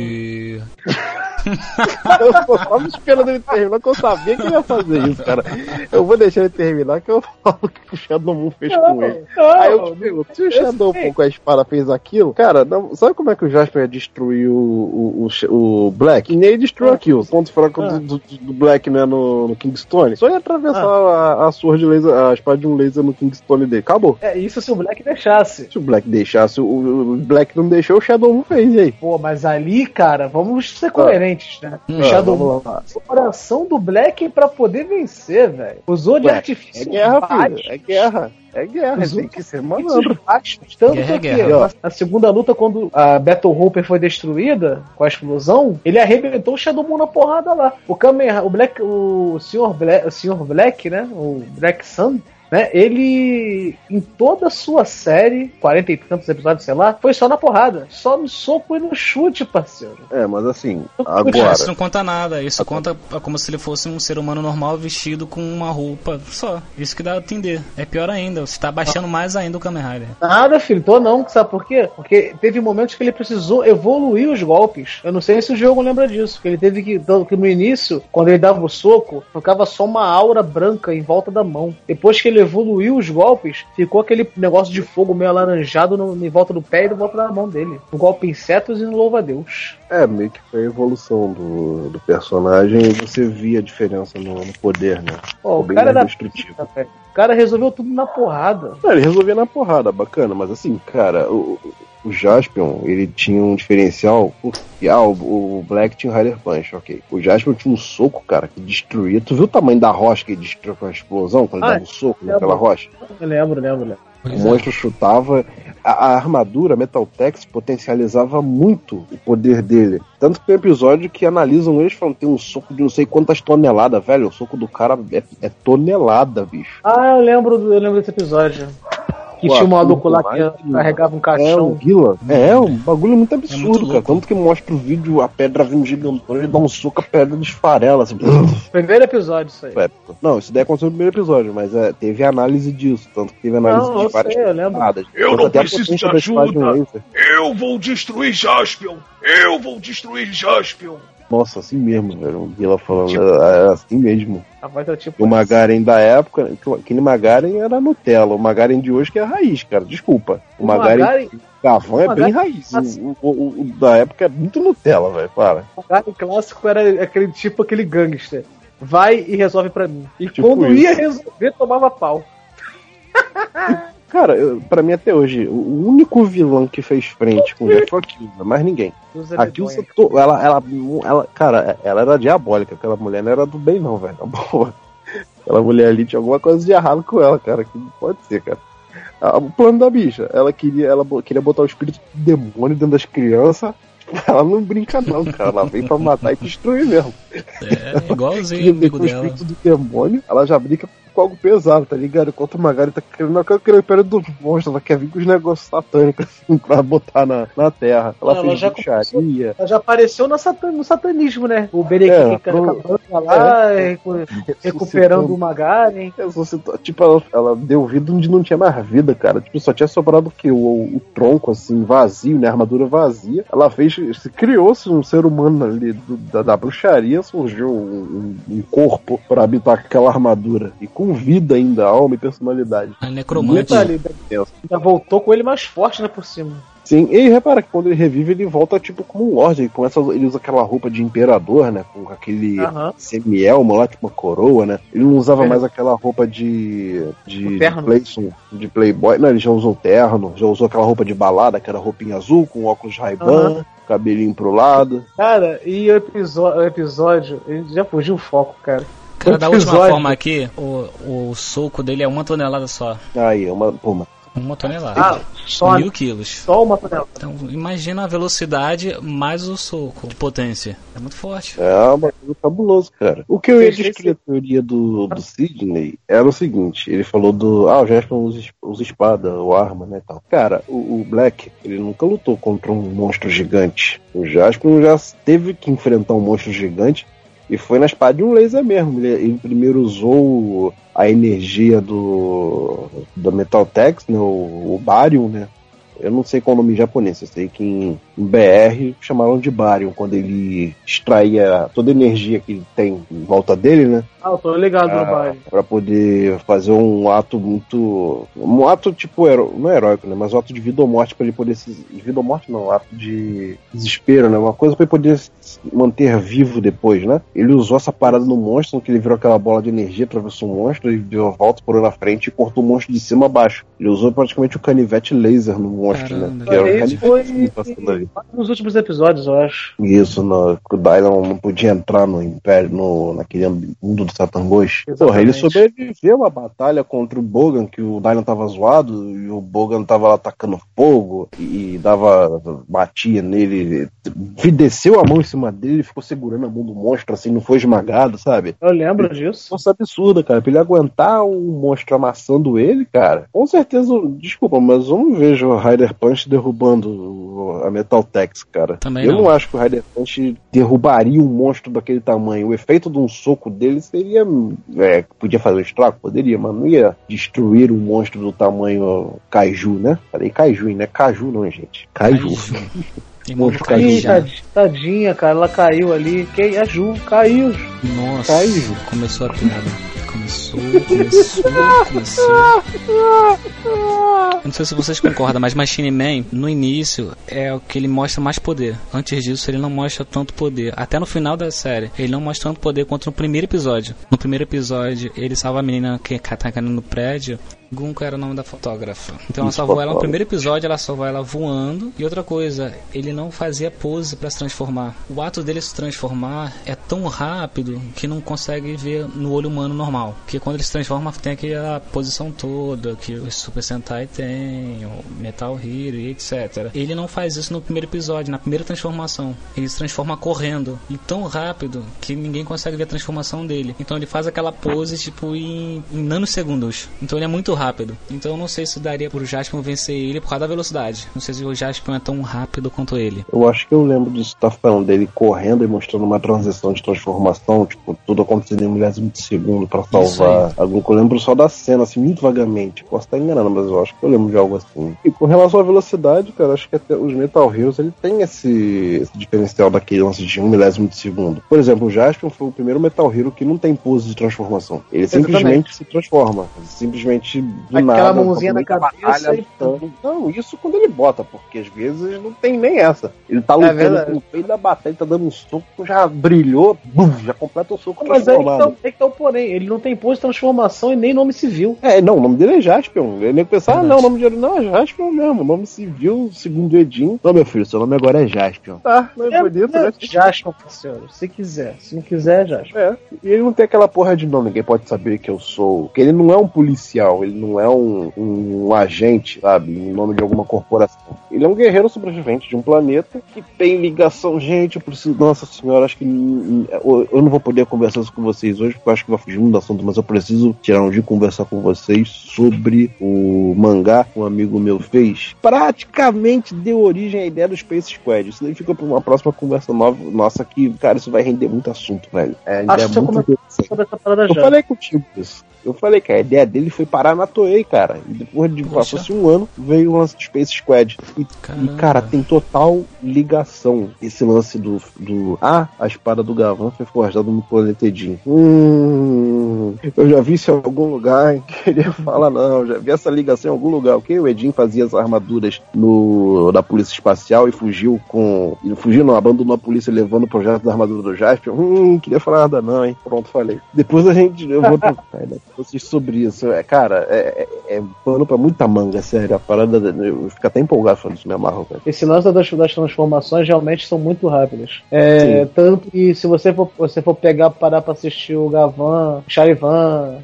Eu só tava esperando ele terminar, que eu sabia que ele ia fazer isso, cara. Eu vou deixar ele terminar, que eu falo o que o Shadow Moon fez com ele. Aí eu te pergunto, se o Shadow Moon com a espada fez aquilo, cara, não- sabe como é que o Jasper ia destruir o, o, o, o Black? E nem ele destruiu aquilo. O ponto fraco do, do, do Black né, no, no Kingstone. Só ia atravessar a, a sword laser, a espada de um laser no Kingstone dele. Acabou. é isso se o Black deixasse. Se o Black deixasse, o, o Black não deixou, o Shadow Moon fez, e aí? Pô, mas ali, cara, vamos ser coerentes, né? Hum. O Shadow o coração do Black pra poder vencer, velho. Usou de Ué, artifício. É guerra, filho. É guerra. É guerra. Os Tem que ser malandro. Tanto Guerra é que guerra. na, na segunda luta, quando a Battle Hopper foi destruída com a explosão, ele arrebentou o Shadow Moon na porrada lá. O Kamen, o Black, o Sr. Black, o Sr. Black, né? O Black Sun, né? Ele, em toda a sua série, 40 e tantos episódios, sei lá, foi só na porrada. Só no soco e no chute, parceiro. É, mas assim, agora. Isso não conta nada, isso conta como se ele fosse um ser humano normal vestido com uma roupa só. Isso que dá a entender. É pior ainda, você tá baixando mais ainda o Kamen Rider. Nada, filho, tô não, sabe por quê? Porque teve momentos que ele precisou evoluir os golpes. Eu não sei se o jogo lembra disso, que ele teve que, que no início, quando ele dava o soco, ficava só uma aura branca em volta da mão. Depois que ele evoluiu os golpes, ficou aquele negócio de fogo meio alaranjado no, em volta do pé e em volta da mão dele. No golpe insetos e no louva-a-Deus. É, meio que foi a evolução do, do personagem e você via a diferença no, no poder, né? Pô, o cara era destrutivo. O cara resolveu tudo na porrada. Não, ele resolvia na porrada, bacana, mas assim, cara, o, o Jaspion, ele tinha um diferencial, porque, ah, o, o Black tinha um Rider Punch, ok. O Jaspion tinha um soco, cara, que destruía. Tu viu o tamanho da rocha que ele destruiu com a explosão, quando ele Ah, dava um soco é naquela rocha? Eu lembro, lembro, lembro. O é. monstro chutava. A, a armadura a Metal Tex potencializava muito o poder dele. Tanto que tem um episódio que analisam eles falando tem um soco de não sei quantas toneladas, velho. O soco do cara é, é tonelada, bicho. Ah, eu lembro, do- eu lembro desse episódio. Que tinha um maluco lá mais, que carregava um É um caixão. Gila. É, é um bagulho muito absurdo, muito cara. Tanto que mostra o vídeo, a pedra vindo gigantona, ele dá um soco, a pedra desfarela, assim. Primeiro episódio, isso aí. É, Não, isso daí aconteceu no primeiro episódio, mas é, teve análise disso. Tanto que teve análise Não, de eu várias sei, eu lembro. Eu Tanto não preciso de ajuda. Eu vou destruir Jaspion! Eu vou destruir Jaspion! Nossa, assim mesmo, velho. O Guila falando, tipo, era assim mesmo. A voz era tipo. O Magaren da época, aquele Magaren era Nutella. O Magaren de hoje que é raiz, cara. Desculpa. O, o Magaren, Magaren Gavan é bem raiz. O, o, o, o, da época é muito Nutella, velho. Para. O Magaren clássico era aquele tipo, aquele gangster. Vai e resolve pra mim. E tipo quando isso. ia resolver, tomava pau. Cara, eu, pra mim até hoje, o único vilão que fez frente com o Jack foi a Kilda, mais ninguém. A ela, ela, ela, cara, ela era diabólica, aquela mulher não era do bem não, velho, tá boa. Aquela mulher ali tinha alguma coisa de errado com ela, cara, que não pode ser, cara. O plano da bicha, ela queria, ela queria botar o espírito do demônio dentro das crianças ela não brinca não, cara. Ela vem pra matar e destruir mesmo. É, igualzinho o amigo dela. espírito do demônio, ela já brinca com algo pesado, tá ligado? Enquanto o Magari tá querendo aquele império dos monstros, ela quer vir com os negócios satânicos assim, pra botar na, na terra. Ela, ela fez já bruxaria. Ela já apareceu no, satan, no satanismo, né? O Berequim é, pro... lá, é, recuperando o Magari. Tipo, ela, ela, deu vida onde não tinha mais vida, cara. Tipo, só tinha sobrado o que? O, o, tronco, assim, vazio, né? A armadura vazia. Ela fez. Criou-se um ser humano ali do, da, da, bruxaria, surgiu um, um corpo para habitar aquela armadura. E com com vida ainda, alma e personalidade. A necromante. Ali, ainda voltou com ele mais forte, né, por cima. Sim, e repara que quando ele revive, ele volta tipo como um Lorde. Ele, começa, ele usa aquela roupa de imperador, né? Com aquele uhum. semi-elmo lá, tipo uma coroa, né? Ele não usava é. mais aquela roupa de. de, de, play, de Playboy. Não, ele já usou terno, já usou aquela roupa de balada, que era roupinha azul, com óculos Ray-Ban. Uhum. Cabelinho pro lado. Cara, e o episódio, o episódio, ele já fugiu o foco, cara. Cara, da última forma aqui, o, o soco dele é uma tonelada só. Aí, uma, uma. Uma tonelada. Ah, só mil quilos. Só uma tonelada. Então, imagina a velocidade mais o soco de potência. É muito forte. É uma coisa fabuloso, cara. O que eu ia descrever a teoria do, do Sidney era o seguinte: ele falou do. Ah, o Jasper usa, usa espada ou arma, né? Tal. Cara, o, o, Black, ele nunca lutou contra um monstro gigante. O Jasper já teve que enfrentar um monstro gigante e foi na espada de um laser mesmo. Ele, ele primeiro usou a energia do, do Metal Tex, né, o, o Barium, né? Eu não sei qual é o nome japonês, eu sei que em em BR chamaram de Barium, quando ele extraía toda a energia que tem em volta dele, né? Ah, eu tô ligado no Barium. Pra poder fazer um ato muito. Um ato tipo, não é heróico, né? Mas um ato de vida ou morte pra ele poder se. Vida ou morte não, um ato de desespero, né? Uma coisa pra ele poder se manter vivo depois, né? Ele usou essa parada no monstro, que ele virou aquela bola de energia, atravessou o monstro, e deu a volta por na frente e cortou o monstro de cima a baixo. Ele usou praticamente o canivete laser no monstro, né? Caramba. né? Que era o canivete foi... ali. Nos últimos episódios, eu acho. Isso, no, o Dylan não podia entrar no Império, no, naquele mundo do Satangos. Porra, ele sobreviveu à batalha contra o Bogan, que o Dylan tava zoado, e o Bogan tava lá atacando fogo, e dava. batia nele, desceu a mão em cima dele, ficou segurando a mão do monstro, assim, não foi esmagado, sabe? Eu lembro disso. Nossa, absurda, cara. Pra ele aguentar um monstro amassando ele, cara, com certeza, desculpa, mas eu não vejo o Rider Punch derrubando a Metal Tex, cara. Também eu não. não acho que o Rider Punch derrubaria um monstro daquele tamanho. O efeito de um soco dele seria. É, podia fazer um estrago? Poderia, mas não ia destruir um monstro do tamanho Kaiju, né? Falei Kaiju, né? Caju não, gente. Kaiju. Tem monstro Ih, tadinha, cara, ela caiu ali. Quem? A Ju, caiu. Nossa, caiu. começou a piada. Começou, começou, começou. Eu não sei se vocês concordam, mas Machine Man, no início, é o que ele mostra mais poder. Antes disso, ele não mostra tanto poder. Até no final da série, ele não mostra tanto poder quanto no primeiro episódio. No primeiro episódio, ele salva a menina que tá caindo no prédio Gunko era o nome da fotógrafa. Então ela salvou ela no primeiro episódio, ela salvou ela voando. E outra coisa, ele não fazia pose para se transformar. O ato dele se transformar é tão rápido que não consegue ver no olho humano normal. Porque quando ele se transforma, tem aquela posição toda que o Super Sentai tem, o Metal Hero e etc. Ele não faz isso no primeiro episódio, na primeira transformação. Ele se transforma correndo e tão rápido que ninguém consegue ver a transformação dele. Então ele faz aquela pose tipo em, em nanosegundos. Então ele é muito rápido rápido. Então eu não sei se daria pro Jaspion vencer ele por causa da velocidade. Não sei se o Jaspion é tão rápido quanto ele. Eu acho que eu lembro disso que tá falando dele correndo e mostrando uma transição de transformação, tipo, tudo acontecendo em milésimo de segundo pra Isso salvar algum. Eu lembro só da cena, assim, muito vagamente. Posso estar enganando, mas eu acho que eu lembro de algo assim. E com relação à velocidade, cara, acho que até os Metal Heroes ele tem esse, esse diferencial daquele lance de um milésimo de segundo. Por exemplo, o Jaspion foi o primeiro Metal Hero que não tem pose de transformação. Ele Exatamente. simplesmente se transforma. Simplesmente do Aquela nada. mãozinha na a cabeça e- lutando. Não, isso quando ele bota, porque às vezes não tem nem essa. Ele tá É lutando verdade. no meio da batalha, ele tá dando um soco, já brilhou, bum, já completa o soco Mas aí que, transformado. tá, aí que tá o porém. Ele não tem pose de transformação e nem nome civil. É, não, o nome dele é Jaspion. Ele nem pensar, ah, não, o nome dele não é Jaspion mesmo. O nome civil, segundo o Edinho. Não, meu filho, seu nome agora é Jaspion. Tá, não é bonito, né? Jaspion, senhor. Se quiser. Se não quiser, Jaspion. É, e ele não tem aquela porra de nome, ninguém pode saber que eu sou. Porque ele não é um policial, ele não é um, um, agente, sabe, em nome de alguma corporação. Ele é um guerreiro sobrevivente de um planeta que tem ligação. Gente, eu preciso. Nossa senhora, acho que. Eu não vou poder conversar isso com vocês hoje, porque eu acho que vai fugir muito do assunto, mas eu preciso tirar um dia e conversar com vocês sobre o mangá que um amigo meu fez. Praticamente deu origem à ideia do Space Squad. Isso daí fica pra uma próxima conversa nova. Nossa, que, cara, isso vai render muito assunto, velho. É, Acho é que muito. Sobre essa parada Eu já. falei contigo isso. Eu falei que a ideia dele foi parar na Toei, cara. E depois de passou-se um ano, veio o lance do Space Squad. E, e, cara, tem total ligação esse lance do, do. Ah, a espada do Gavan foi forjada no planeta Edin. Hum, eu já vi isso em algum lugar? Queria falar, não. Já vi essa ligação em algum lugar. O que o Edin fazia as armaduras no, da Polícia Espacial e fugiu com. Ele fugiu, não, abandonou a polícia levando o projeto da armadura do Jasper. Hum, queria falar nada, não, hein? Pronto, falei. Depois a gente. Eu vou com vocês sobre isso. É, cara, é, é, é pano pra muita manga, sério. A parada. Eu fico até empolgado falando isso, me amarro, velho. Esse lance das, das transformações realmente são muito rápidas. É, tanto que se você for, você for pegar, parar pra assistir o Gavan, o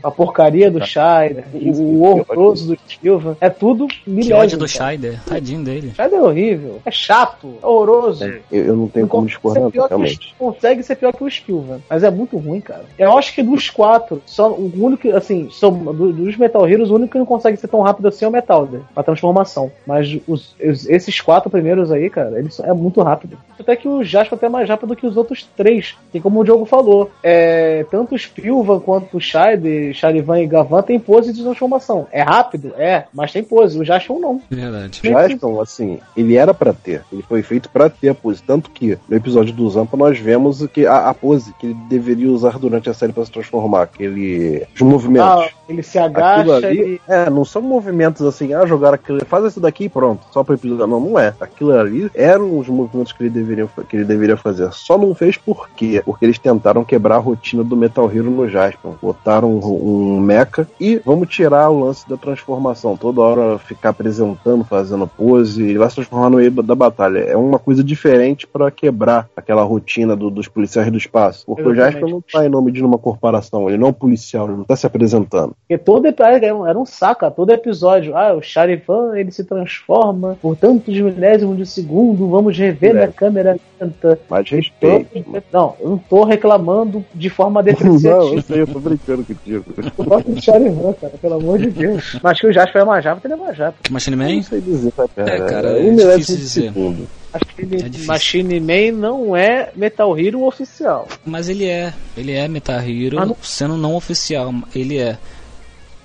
A porcaria do Scheider, o horroroso do Silva, é tudo Que milésimo. ódio do. Scheider. Tadinho dele. Scheider é horrível, é chato, é horroroso. Eu, eu não tenho como discordar, que o- realmente. consegue ser pior que o Skilvan, mas é muito ruim, cara. Eu acho que dos quatro, só o único, assim, são, do- dos Metal Heroes, o único que não consegue ser tão rápido assim é o Metalder, a transformação. Mas os- esses quatro primeiros aí, cara, eles são- é muito rápido. Até que o Jasper é até mais rápido que os outros três. E como o Diogo falou, é, tanto o Spilvan quanto o Shide, Charivan e Gavan tem pose de transformação. É rápido? É, mas tem pose. O Jasper não. Verdade. Jaspion, assim, ele era pra ter. Ele foi feito pra ter a pose. Tanto que no episódio do Zampa nós vemos que a, a pose que ele deveria usar durante a série pra se transformar. Aquele. Os movimentos. Ah, ele se Aquilo agacha ali, e. é, não são movimentos assim, ah, jogar aquilo, faz isso daqui e pronto, só para episódio. Não, não é. Aquilo ali eram os movimentos que ele, deveria, que ele deveria fazer. Só não fez por quê? Porque eles tentaram quebrar a rotina do Metal Hero no Jaspion. Botaram um, um mecha e vamos tirar o lance da transformação. Toda hora ficar apresentando, fazendo pose, ele vai se transformar no meio da batalha. É uma coisa diferente para quebrar aquela rotina do- dos policiais do espaço. Porque o Exatamente. Jaspion não tá em nome de uma corporação, ele não é um policial, ele não tá se apresentando. Porque todo episódio era um, era um saca, todo episódio. Ah, o Charivan ele se transforma por tantos milésimos de segundo, vamos rever É. na câmera lenta. Mais respeito. Não, eu não tô reclamando de forma Não, depreciativa. eu sei, eu tô brincando contigo. Eu gosto do Charivan, cara, pelo amor de Deus. Mas que o Jasper é mais rápido, ele é mais rápido. Que Machine Man? não sei dizer, tá, cara. É, cara, um é milésimo difícil de dizer. segundo. Machine, É. Machine Man não é Metal Hero oficial. Mas ele é. Ele é Metal Hero, Ah, não- sendo não oficial. Ele é.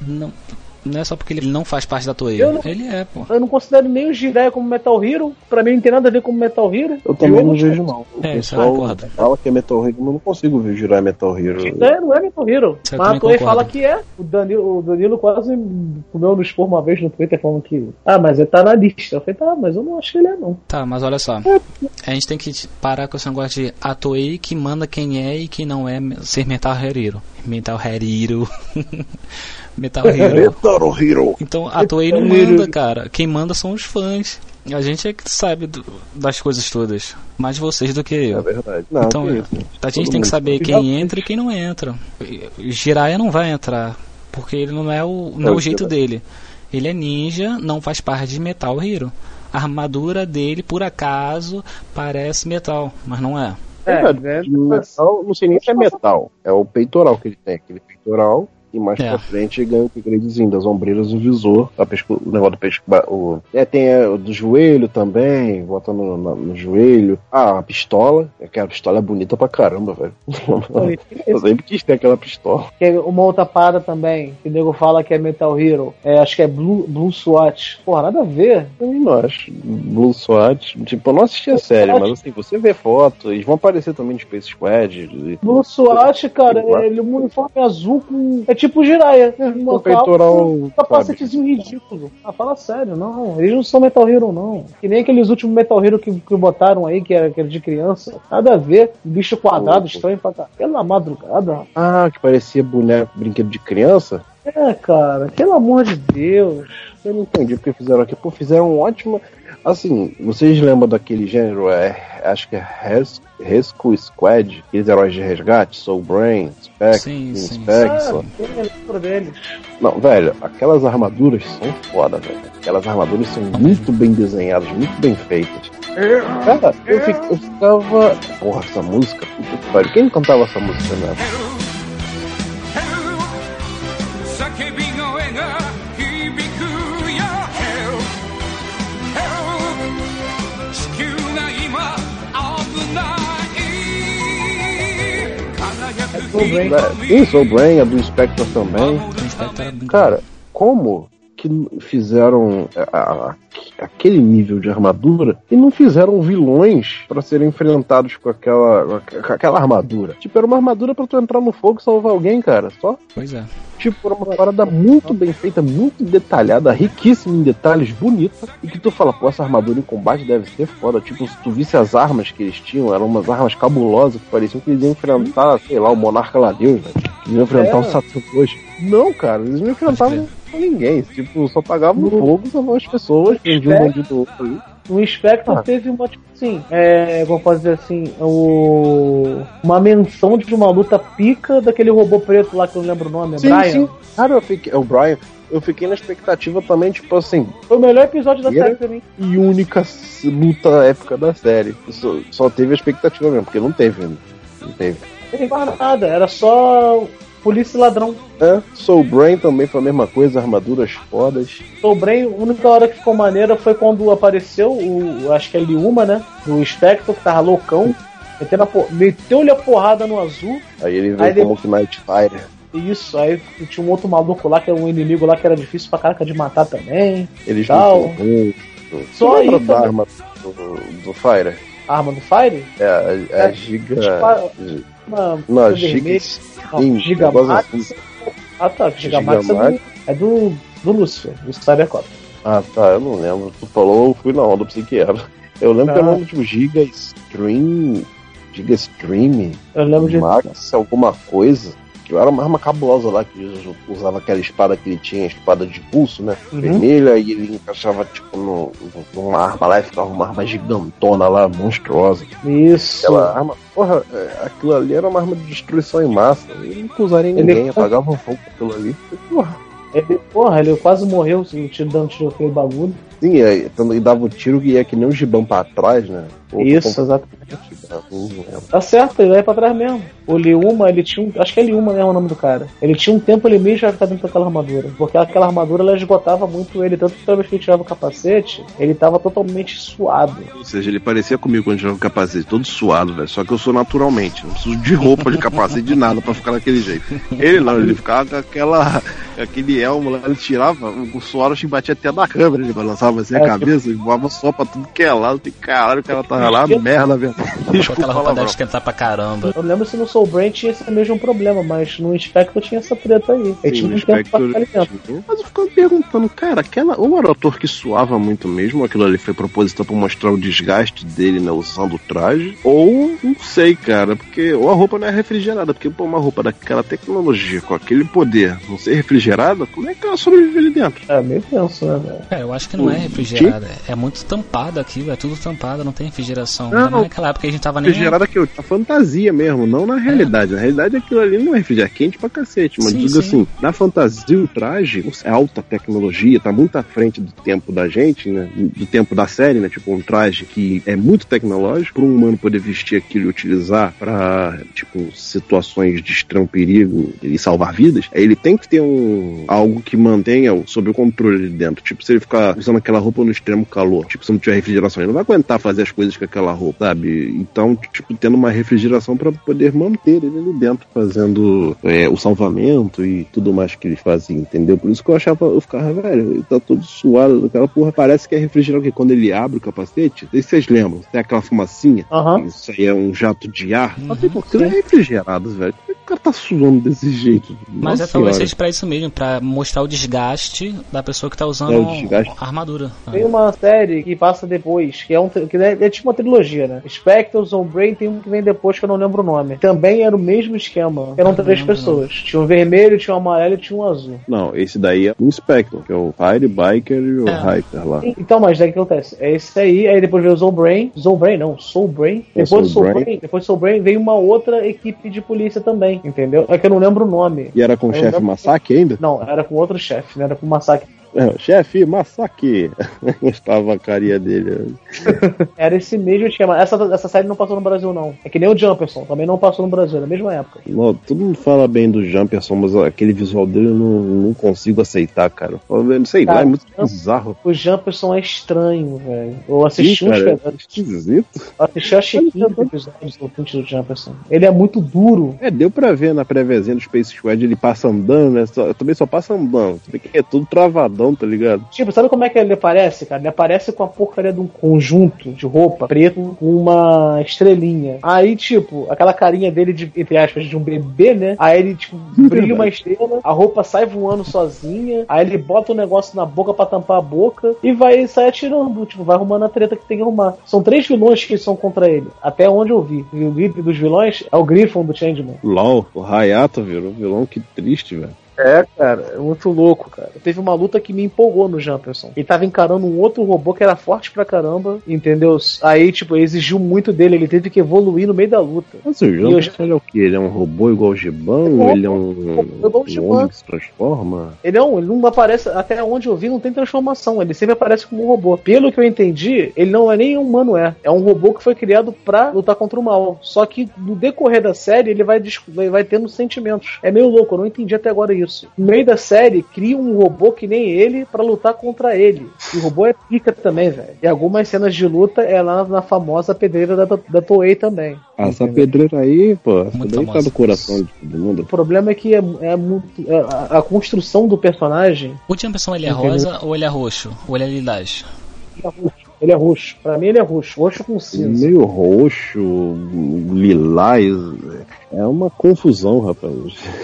Não, não é só porque ele não faz parte da Toei. Não- Ele é, pô. Eu não considero nem o Jiraiya como Metal Hero. Pra mim não tem nada a ver com Metal Hero. Eu também não vejo, não. O É, pessoal concordo. fala que é Metal Hero, mas eu não consigo ver jurar Metal Hero. Jiraiya não é Metal Hero. Isso Mas a Toei fala que é. O Danilo, o Danilo quase comeu no expor uma vez no Twitter falando que. Ah, mas ele tá na lista. Eu falei, tá, mas eu não acho que ele é, não. Tá, mas olha só. A gente tem que parar com esse negócio de a Toei que manda quem é e quem não é ser Metal Hero. Metal Hero. Metal Hero. Metal Hero. Então a Toei não manda, cara. Quem manda são os fãs. A gente é que sabe do- das coisas todas. Mais vocês do que É eu. verdade. Não, Então, é. A gente Todo tem que mundo. saber quem entra e quem não entra. Jiraiya não vai entrar. Porque ele não é o, não é o É, jeito dele. Ele é ninja, não faz parte de Metal Hero. A armadura dele, por acaso, parece metal, mas não é. É, É, metal, não sei nem se é metal. É o peitoral que ele tem. Aquele peitoral. E mais É. pra frente ganha o upgradezinho das ombreiras, o visor, a pesco- o negócio do pesco. O, é, tem é, o do joelho também, bota no, na- no joelho. Ah, a pistola. É que a pistola é bonita pra caramba, velho. Eu sempre quis ter aquela pistola. É uma outra parada também, que o nego fala que é Metal Hero. É, acho que é Blue, Blue SWAT. Porra, nada a ver. Também não acho. Blue SWAT. Tipo, eu não assisti a série, mas assim, você vê foto, eles vão aparecer também no Space Squad. Blue SWAT, cara, ele é um uniforme azul com. É tipo Jiraiya. né? Com peitoral, capacetezinho ridículo. Ah, fala sério, não. Eles não são Metal Hero, não. Que nem aqueles últimos Metal Hero que, que botaram aí, que era, que era de criança. Nada a ver. Um bicho quadrado, pô. estranho pra cá. Pela madrugada. Ah, que parecia boneco, brinquedo de criança. É, cara, pelo amor de Deus. Eu não entendi porque fizeram aqui. Pô, fizeram um ótimo. Assim, vocês lembram daquele gênero? É, acho que é Res- Rescue Squad, aqueles heróis de resgate, Soul Brain, Spectre, Sim, sim. Spectre. Ah. Não, velho, aquelas armaduras são foda, velho. Aquelas armaduras são muito bem desenhadas, muito bem feitas. Cara, eu, fi- eu ficava. Porra, essa música, puta que pariu. Quem cantava essa música, né? Soul Brain. Sim, Soul Brain, a do Spectre também. Cara, como que fizeram a- a- aquele nível de armadura e não fizeram vilões pra serem enfrentados com aquela, com aquela armadura? Tipo, era uma armadura pra tu entrar no fogo e salvar alguém, cara. Só Pois é. Tipo, era uma parada muito bem feita, muito detalhada, riquíssima em detalhes, bonita. E que tu fala, pô, essa armadura em combate deve ser foda. Tipo, se tu visse as armas que eles tinham, eram umas armas cabulosas que pareciam que eles iam enfrentar, sei lá, o Monarca lá Deus, velho. Eles iam enfrentar É. o hoje. Não, cara, eles não enfrentavam com ninguém. Tipo, só pagavam no fogo, salvavam as pessoas, um bandido outro ali. O Spectre Ah. teve uma, tipo assim, é, como posso dizer assim, o, uma menção de uma luta pica daquele robô preto lá que eu não lembro o nome, é Sim, Brian. sim. Cara, eu fiquei. É o Brian. Eu fiquei na expectativa também, tipo assim, Foi o melhor episódio da série pra mim. e única luta épica da série. Só, só teve a expectativa mesmo, porque não teve. né? Não teve. Não mais nada, era só polícia e ladrão. É, Soul Brain também foi a mesma coisa, armaduras fodas. Soul Brain, a única hora que ficou maneira foi quando apareceu o, acho que é Liuma, né? Do Spectre, que tava loucão. Meteu-lhe a porrada no azul. Aí ele veio Aí como que Nightfire. Isso, aí tinha um outro maluco lá, que era um inimigo lá que era difícil pra caraca de matar também. Eles Tal. lutam juntos. Só aí da arma do, do Fire? A arma do Fire? É, a É, Giga. Uma, uma Giga. Não, Gigamax. assim. Ah tá, Gigamax é do, é do, do Lúcifer, do Cybercop. Ah, tá, eu não lembro. Tu falou, eu fui na onda, pensei que era. Eu lembro que era nome tipo Giga Stream. Giga Stream. Eu lembro de. Max, alguma coisa. Era uma arma cabulosa lá, que ele usava aquela espada que ele tinha, espada de pulso, né? Uhum. Vermelha, e ele encaixava, tipo, no, numa arma lá e ficava uma arma gigantona lá, monstruosa. Isso. Aquela arma, porra, é, aquilo ali era uma arma de destruição em massa. Ele não usaria em Ele- ninguém, apagava um fogo com aquilo ali. Porra. Ele, porra, ele quase morreu dando tiro aquele bagulho. Sim, aí, então, e dava o tiro que ia que nem o gibão pra trás, né? Outro Isso, exatamente. né? Tá certo, ele vai pra trás mesmo. O Liuma, ele tinha um. Acho que é Liuma mesmo o nome do cara. Ele tinha um tempo limite pra ficar dentro daquela armadura. Porque aquela armadura ela esgotava muito ele. Tanto que toda vez que ele tirava o capacete, ele tava totalmente suado. Ou seja, ele parecia comigo quando tirava o capacete, todo suado, velho. Só que eu sou naturalmente. Não preciso de roupa, de capacete, de nada pra ficar daquele jeito. Ele não, ele ficava com aquela. aquele elmo lá, ele tirava, o suor acho que batia até na câmera, ele balançava assim a É, cabeça e voava só pra tudo que é lado. Tem caralho, o cara tava lá, merda, velho. Desculpa aquela roupa deve esquentar pra caramba. Eu lembro se no Soul Brain tinha esse mesmo problema, mas no Spectre tinha essa treta aí. Sim, tinha um tempo pra Spectre ficar ali dentro. tinha. Mas eu ficava me perguntando, cara, aquela, ou era o ator que suava muito mesmo, aquilo ali foi proposital pra mostrar o desgaste dele, né, usando o traje, ou não sei, cara, porque ou a roupa não é refrigerada, porque pô, uma roupa daquela tecnologia, com aquele poder, não ser refrigerada, como é que ela sobrevive ali dentro? É meio tenso, né, velho? É, eu acho que não é refrigerada. É muito tampado aquilo, é tudo tampado, não tem refrigerado. refrigeração. Não, mais naquela época a gente tava nem. Refrigerada que a fantasia mesmo, não na realidade. Na realidade aquilo ali não é refrigerante, é quente pra cacete. Mas Sim, digo sim. assim, na fantasia o traje é alta tecnologia, tá muito à frente do tempo da gente, né? Do tempo da série, né? Tipo, um traje que é muito tecnológico, para um humano poder vestir aquilo e utilizar pra, tipo, situações de extremo perigo e salvar vidas, ele tem que ter um algo que mantenha o- sob o controle dentro. Tipo, se ele ficar usando aquela roupa no extremo calor, tipo, se não tiver refrigeração, ele não vai aguentar fazer as coisas com aquela roupa, sabe? Então, tipo, tendo uma refrigeração para poder manter ele ali dentro, fazendo é, o salvamento e tudo mais que ele fazia, entendeu? Por isso que eu achava, eu ficava, velho, ele tá todo suado, aquela porra parece que é refrigerado, porque quando ele abre o capacete, vocês lembram, tem aquela fumacinha, Aham. isso aí é um jato de ar, Uhum, mas tipo, aquilo é refrigerado, velho. É o cara tá suando desse jeito? Mas Nossa é talvez seja pra isso mesmo, pra mostrar o desgaste da pessoa que tá usando É, o a armadura. Tem uma série que passa depois, que é, um, que é, é tipo uma trilogia, né? Spectre, Brain tem um que vem depois que eu não lembro o nome. Também era o mesmo esquema. Eram Não três lembro, pessoas. Tinha um vermelho, tinha um amarelo e tinha um azul. Não, esse daí é um Spectre, que é o Fire Biker e o É. Hiker lá. Então, mas daí o que acontece? É esse aí, aí depois veio o Zolbrain. Zolbrain, não, Soulbrain. É, Depois do Soulbrain. Soulbrain, depois do Soulbrain veio uma outra equipe de polícia também, entendeu? É que eu não lembro o nome. E era com o chefe lembro- ainda? Não, era com outro chefe, não era com o Massacre. É, chefe Massacre. Gostava a carinha dele. Era esse mesmo esquema. Essa, essa série não passou no Brasil, não. É que nem o Jumperson, também não passou no Brasil, na mesma época. Não, todo mundo fala bem do Jumperson, mas aquele visual dele eu não, não consigo aceitar, cara. Eu não sei lá, Cara, é muito eu- bizarro. O Jumperson é estranho, velho. Eu assisti Sim, uns cara, pedaços. esquisito. Eu assisti acho que 15 episódios do do Jumperson. Ele é muito duro. É, deu pra ver na préviazinha do Space Squad, ele passa andando, né? Só, também só passa andando. É tudo travadão, tá ligado? Tipo, sabe como é que ele aparece, cara? Ele aparece com a porcaria de um conjunto de roupa preto com uma estrelinha. Aí, tipo, aquela carinha dele de, entre aspas, de um bebê, né? Aí ele, tipo, brilha uma estrela, a roupa sai voando sozinha, aí ele bota o negócio na boca pra tampar a boca e vai sair atirando, tipo, vai arrumando a treta que tem que arrumar. São três vilões que são contra ele, até onde eu vi. E o líder dos vilões é o Griffon do Changeman. LOL, o Hayato virou vilão, que triste, velho. É, cara, é muito louco, cara. Teve uma luta que me empolgou no Jumperson. Ele tava encarando um outro robô que era forte pra caramba, entendeu? Aí, tipo, exigiu muito dele, ele teve que evoluir no meio da luta. Mas o eu Jumperson ele é o quê? Ele é um robô igual o Gibão? É, ele é um, igual o um Giban. homem que se transforma? Ele não, ele não aparece, até onde eu vi, não tem transformação. Ele sempre aparece como um robô. Pelo que eu entendi, ele não é nem um humano, é. É um robô que foi criado pra lutar contra o mal. Só que no decorrer da série, ele vai, vai tendo sentimentos. É meio louco, eu não entendi até agora isso. No meio da série, cria um robô que nem ele pra lutar contra ele. E o robô é pica também, velho. E algumas cenas de luta é lá na famosa pedreira da, da Toei também. Ah, essa pedreira aí, pô, essa Muito daí tá no coração de todo mundo. O problema é que é, é muito. é- a, a construção do personagem O Jumperson ele é Entendeu? rosa ou ele é roxo? Ou ele é lilás? é roxo. Ele é roxo. Pra mim ele é roxo. Roxo com cinza. Meio roxo, lilás. É uma confusão, rapaz.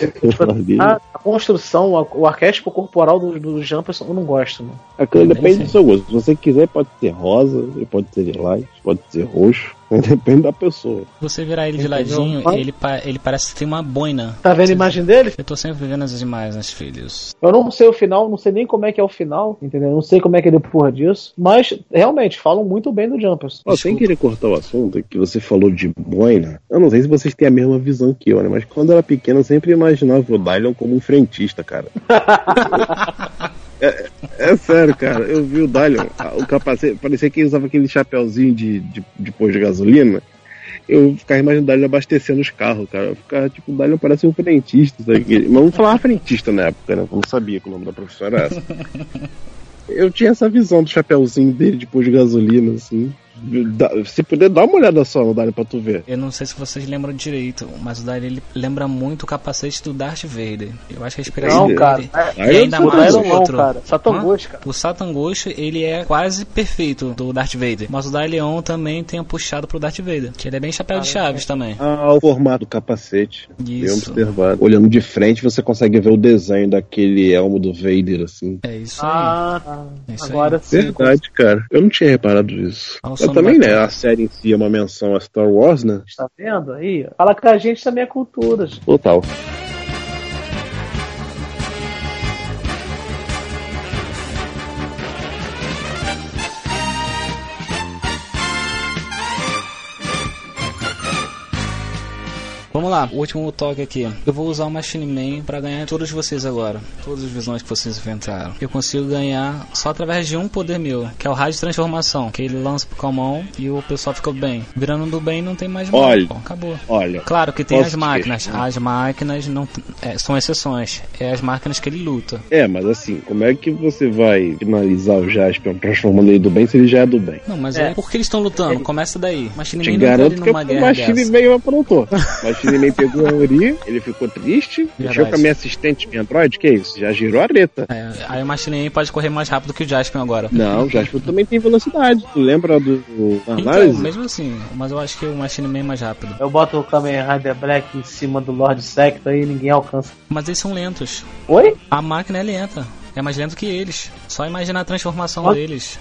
Ali. A, a construção, a- o arquétipo corporal do, do eu não gosto, mano. Aquilo Nem depende sei. do seu gosto. Se você quiser, pode ser rosa, pode ser lilás, pode ser roxo. Depende da pessoa. Se você virar ele de ladinho, ele, pa- ele parece que tem uma boina. Tá vendo a imagem dele? Eu tô sempre vendo as imagens, filhos. Eu não sei o final, não sei nem como é que é o final, entendeu? Eu não sei como é que ele porra disso. Mas, realmente, falam muito bem do Jumperson. Ó, sem querer cortar o assunto, é que você falou de boina. Eu não sei se vocês têm a mesma visão que eu, né? Mas quando eu era pequeno, eu sempre imaginava o Dylan como um frentista, cara. É, é sério, cara. Eu vi o Dylan, o capacete, parecia que ele usava aquele chapéuzinho de, de, de posto de gasolina. Eu ficava imaginando o Dylan abastecendo os carros, cara. Eu ficava, tipo, o Dylan parece um frentista, sabe? Mas não falava frentista na época, né? Eu não sabia que o nome da profissão era essa. Eu tinha essa visão do chapéuzinho dele de posto de gasolina, assim. Se puder, dá uma olhada só no Dylan pra tu ver. Eu não sei se vocês lembram direito, mas o Daryl ele lembra muito o capacete do Darth Vader. Eu acho que a inspiração Não, dele. cara. E Aí eu ainda não O mais o não, outro. cara. Hã? Ghost, cara. O Satan Ghost, ele é quase perfeito do Darth Vader. Mas o Daileon também tem puxado pro Darth Vader. Que ele é bem chapéu de chaves também. Ah, o formato do capacete. Bem Isso. observado. Olhando de frente, você consegue ver o desenho daquele elmo do Vader, assim. É isso aí. Ah, tá. É isso Agora sim. Verdade, cara. Eu não tinha reparado isso. Ah, também, bacana. né? A série em si é uma menção a Star Wars, né? Tá vendo aí? Fala que a gente também é cultura. gente. Total. Vamos lá, o último toque aqui. Eu vou usar o Machine Man pra ganhar todos vocês agora. Todas as visões que vocês enfrentaram. Eu consigo ganhar só através de um poder meu, que é o raio de transformação. Que ele lança pro Calmon e o pessoal fica bem. Virando do bem não tem mais mal. Olha. pô, Acabou. Olha, Claro que tem as máquinas. questionar? As máquinas não é, são exceções. É as máquinas que ele luta. é, mas assim, como é que você vai finalizar o Jaspion transformando ele do bem se ele já é do bem? Não, mas É. é. por que eles estão lutando? Começa daí. Machine Man não garanto que numa o guerra Machine. Man aprontou. O Machine Man pegou a Ori, ele ficou triste, mexeu com a minha assistente, minha Android, que é isso? Já girou a reta. É, aí o Machine Man pode correr mais rápido que o Jaspion agora. Não, o Jaspion também tem velocidade. Tu lembra do, do Então, análise? mesmo assim, mas eu acho que o Machine Man é mais rápido. Eu boto o Kamen Rider Black em cima do Lord Sector e ninguém alcança. Mas eles são lentos. Oi? A máquina é lenta. É mais lento que eles. Só imaginar a transformação deles.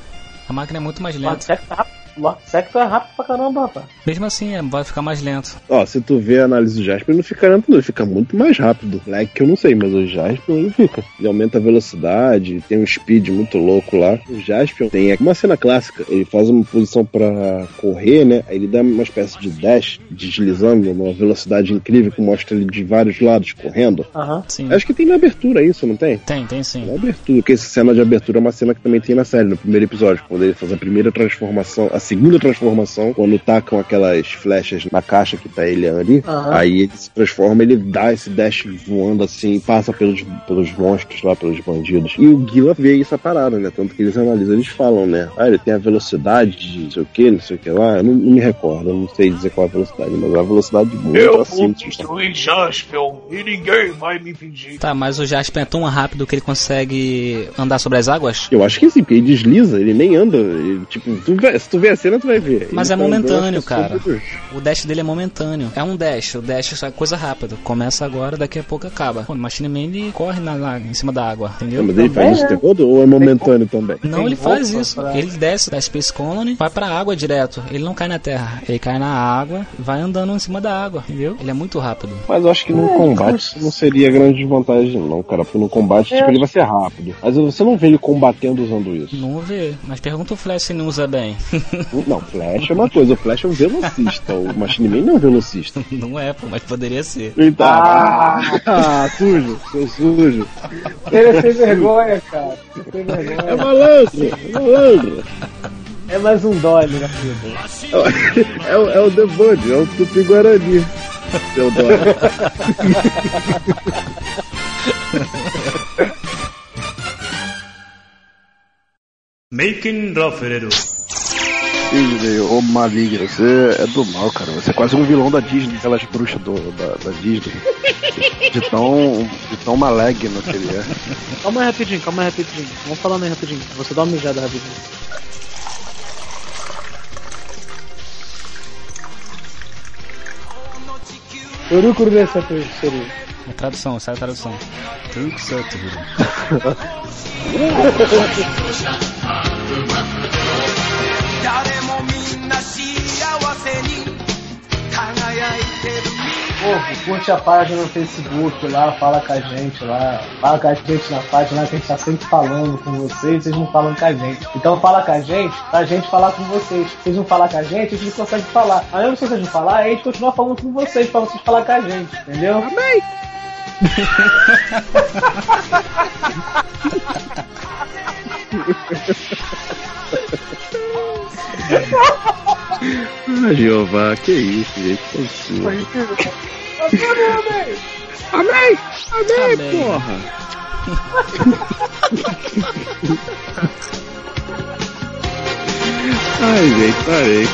A máquina é muito mais Lord lenta. Sector é rápido. Lord Sector é rápido pra caramba, rapaz. Mesmo assim, é, vai ficar mais lento. Ó, se tu vê a análise do Jasper, ele não fica lento, não, ele fica muito mais rápido. Black que eu não sei, mas o Jasper ele fica. Ele aumenta a velocidade, tem um speed muito louco lá. O Jasper tem uma cena clássica, ele faz uma posição pra correr, né? Aí ele dá uma espécie de dash, deslizando numa velocidade incrível que mostra ele de vários lados correndo. Aham. Sim. Acho que tem na abertura isso, não tem? Tem, tem sim. Na abertura, porque essa cena de abertura é uma cena que também tem na série, no primeiro episódio, quando ele faz a primeira transformação, a segunda transformação, quando tacam aquelas flechas na caixa que tá ele ali, Aham. aí ele se transforma, ele dá esse dash voando assim, passa pelos, pelos monstros lá, pelos bandidos. E o Gila vê essa parada, né? Tanto que eles analisam, eles falam, né? Ah, ele tem a velocidade de não sei o que, não sei o que lá, eu não, não me recordo, eu não sei dizer qual é a velocidade, mas é uma velocidade muito acima. destruir Jaspion e ninguém vai me impedir. Tá, mas o Jasper é tão rápido que ele consegue andar sobre as águas? Eu acho que sim, porque ele desliza, ele nem anda. ele, tipo, tu vê- se tu vê a cena, tu vai ver. Mas Ele é tá momentâneo, é só cara. O dash dele é momentâneo. É um dash. O dash só é coisa rápida. Começa agora, daqui a pouco acaba. Pô, o Machine Man ele corre na, lá em cima da água, entendeu? Mas ele faz isso o né? tempo todo ou é momentâneo também? Não, Tem ele faz isso. pra- Ele desce da Space Colony, vai pra água direto. Ele não cai na terra. Ele cai na água, vai andando em cima da água, entendeu? Ele é muito rápido. Mas eu acho que no combate não seria grande desvantagem, não, cara. Porque no combate, É. tipo, ele vai ser rápido. Mas você não vê ele combatendo usando isso. Não vê. Mas pergunta o Flash se não usa bem. Não, Flash é uma coisa, o Flash é um velocista. o Machine Man não é um velocista. não é, pô, mas poderia ser. Eita, Ah. ah, sujo, seu sujo. Ele é sem vergonha, cara. Sem É vergonha. malandro, é malandro. É mais um Dolly na vida. É, o- é o The Bud, é o Tupi Guarani. Seu dó. Making Rafael. Disney, ô maligno, você é do mal, cara. Você é quase um vilão da Disney, aquelas bruxas do, da, da Disney. De tão, de tão maligno que ele é. Calma aí rapidinho, calma aí rapidinho. Vamos falando aí rapidinho. Você dá uma mijada rapidinho. Urukuru dessa seria. É tradução, sai a tradução. Tudo certo, Hiro. 誰 Pô, curte a página no Facebook lá, fala com a gente lá. Fala com a gente na página lá que a gente tá sempre falando com vocês, vocês não falam com a gente. Então fala com a gente pra gente falar com vocês. Vocês não falar com a gente, a gente não consegue falar. Aí não vocês não falar, aí a gente continua falando com vocês pra vocês falar com a gente, entendeu? Amém! Ah, Jeová, que isso, gente. Que isso. Amém! Amém, Amém. porra! Ai, gente, parei.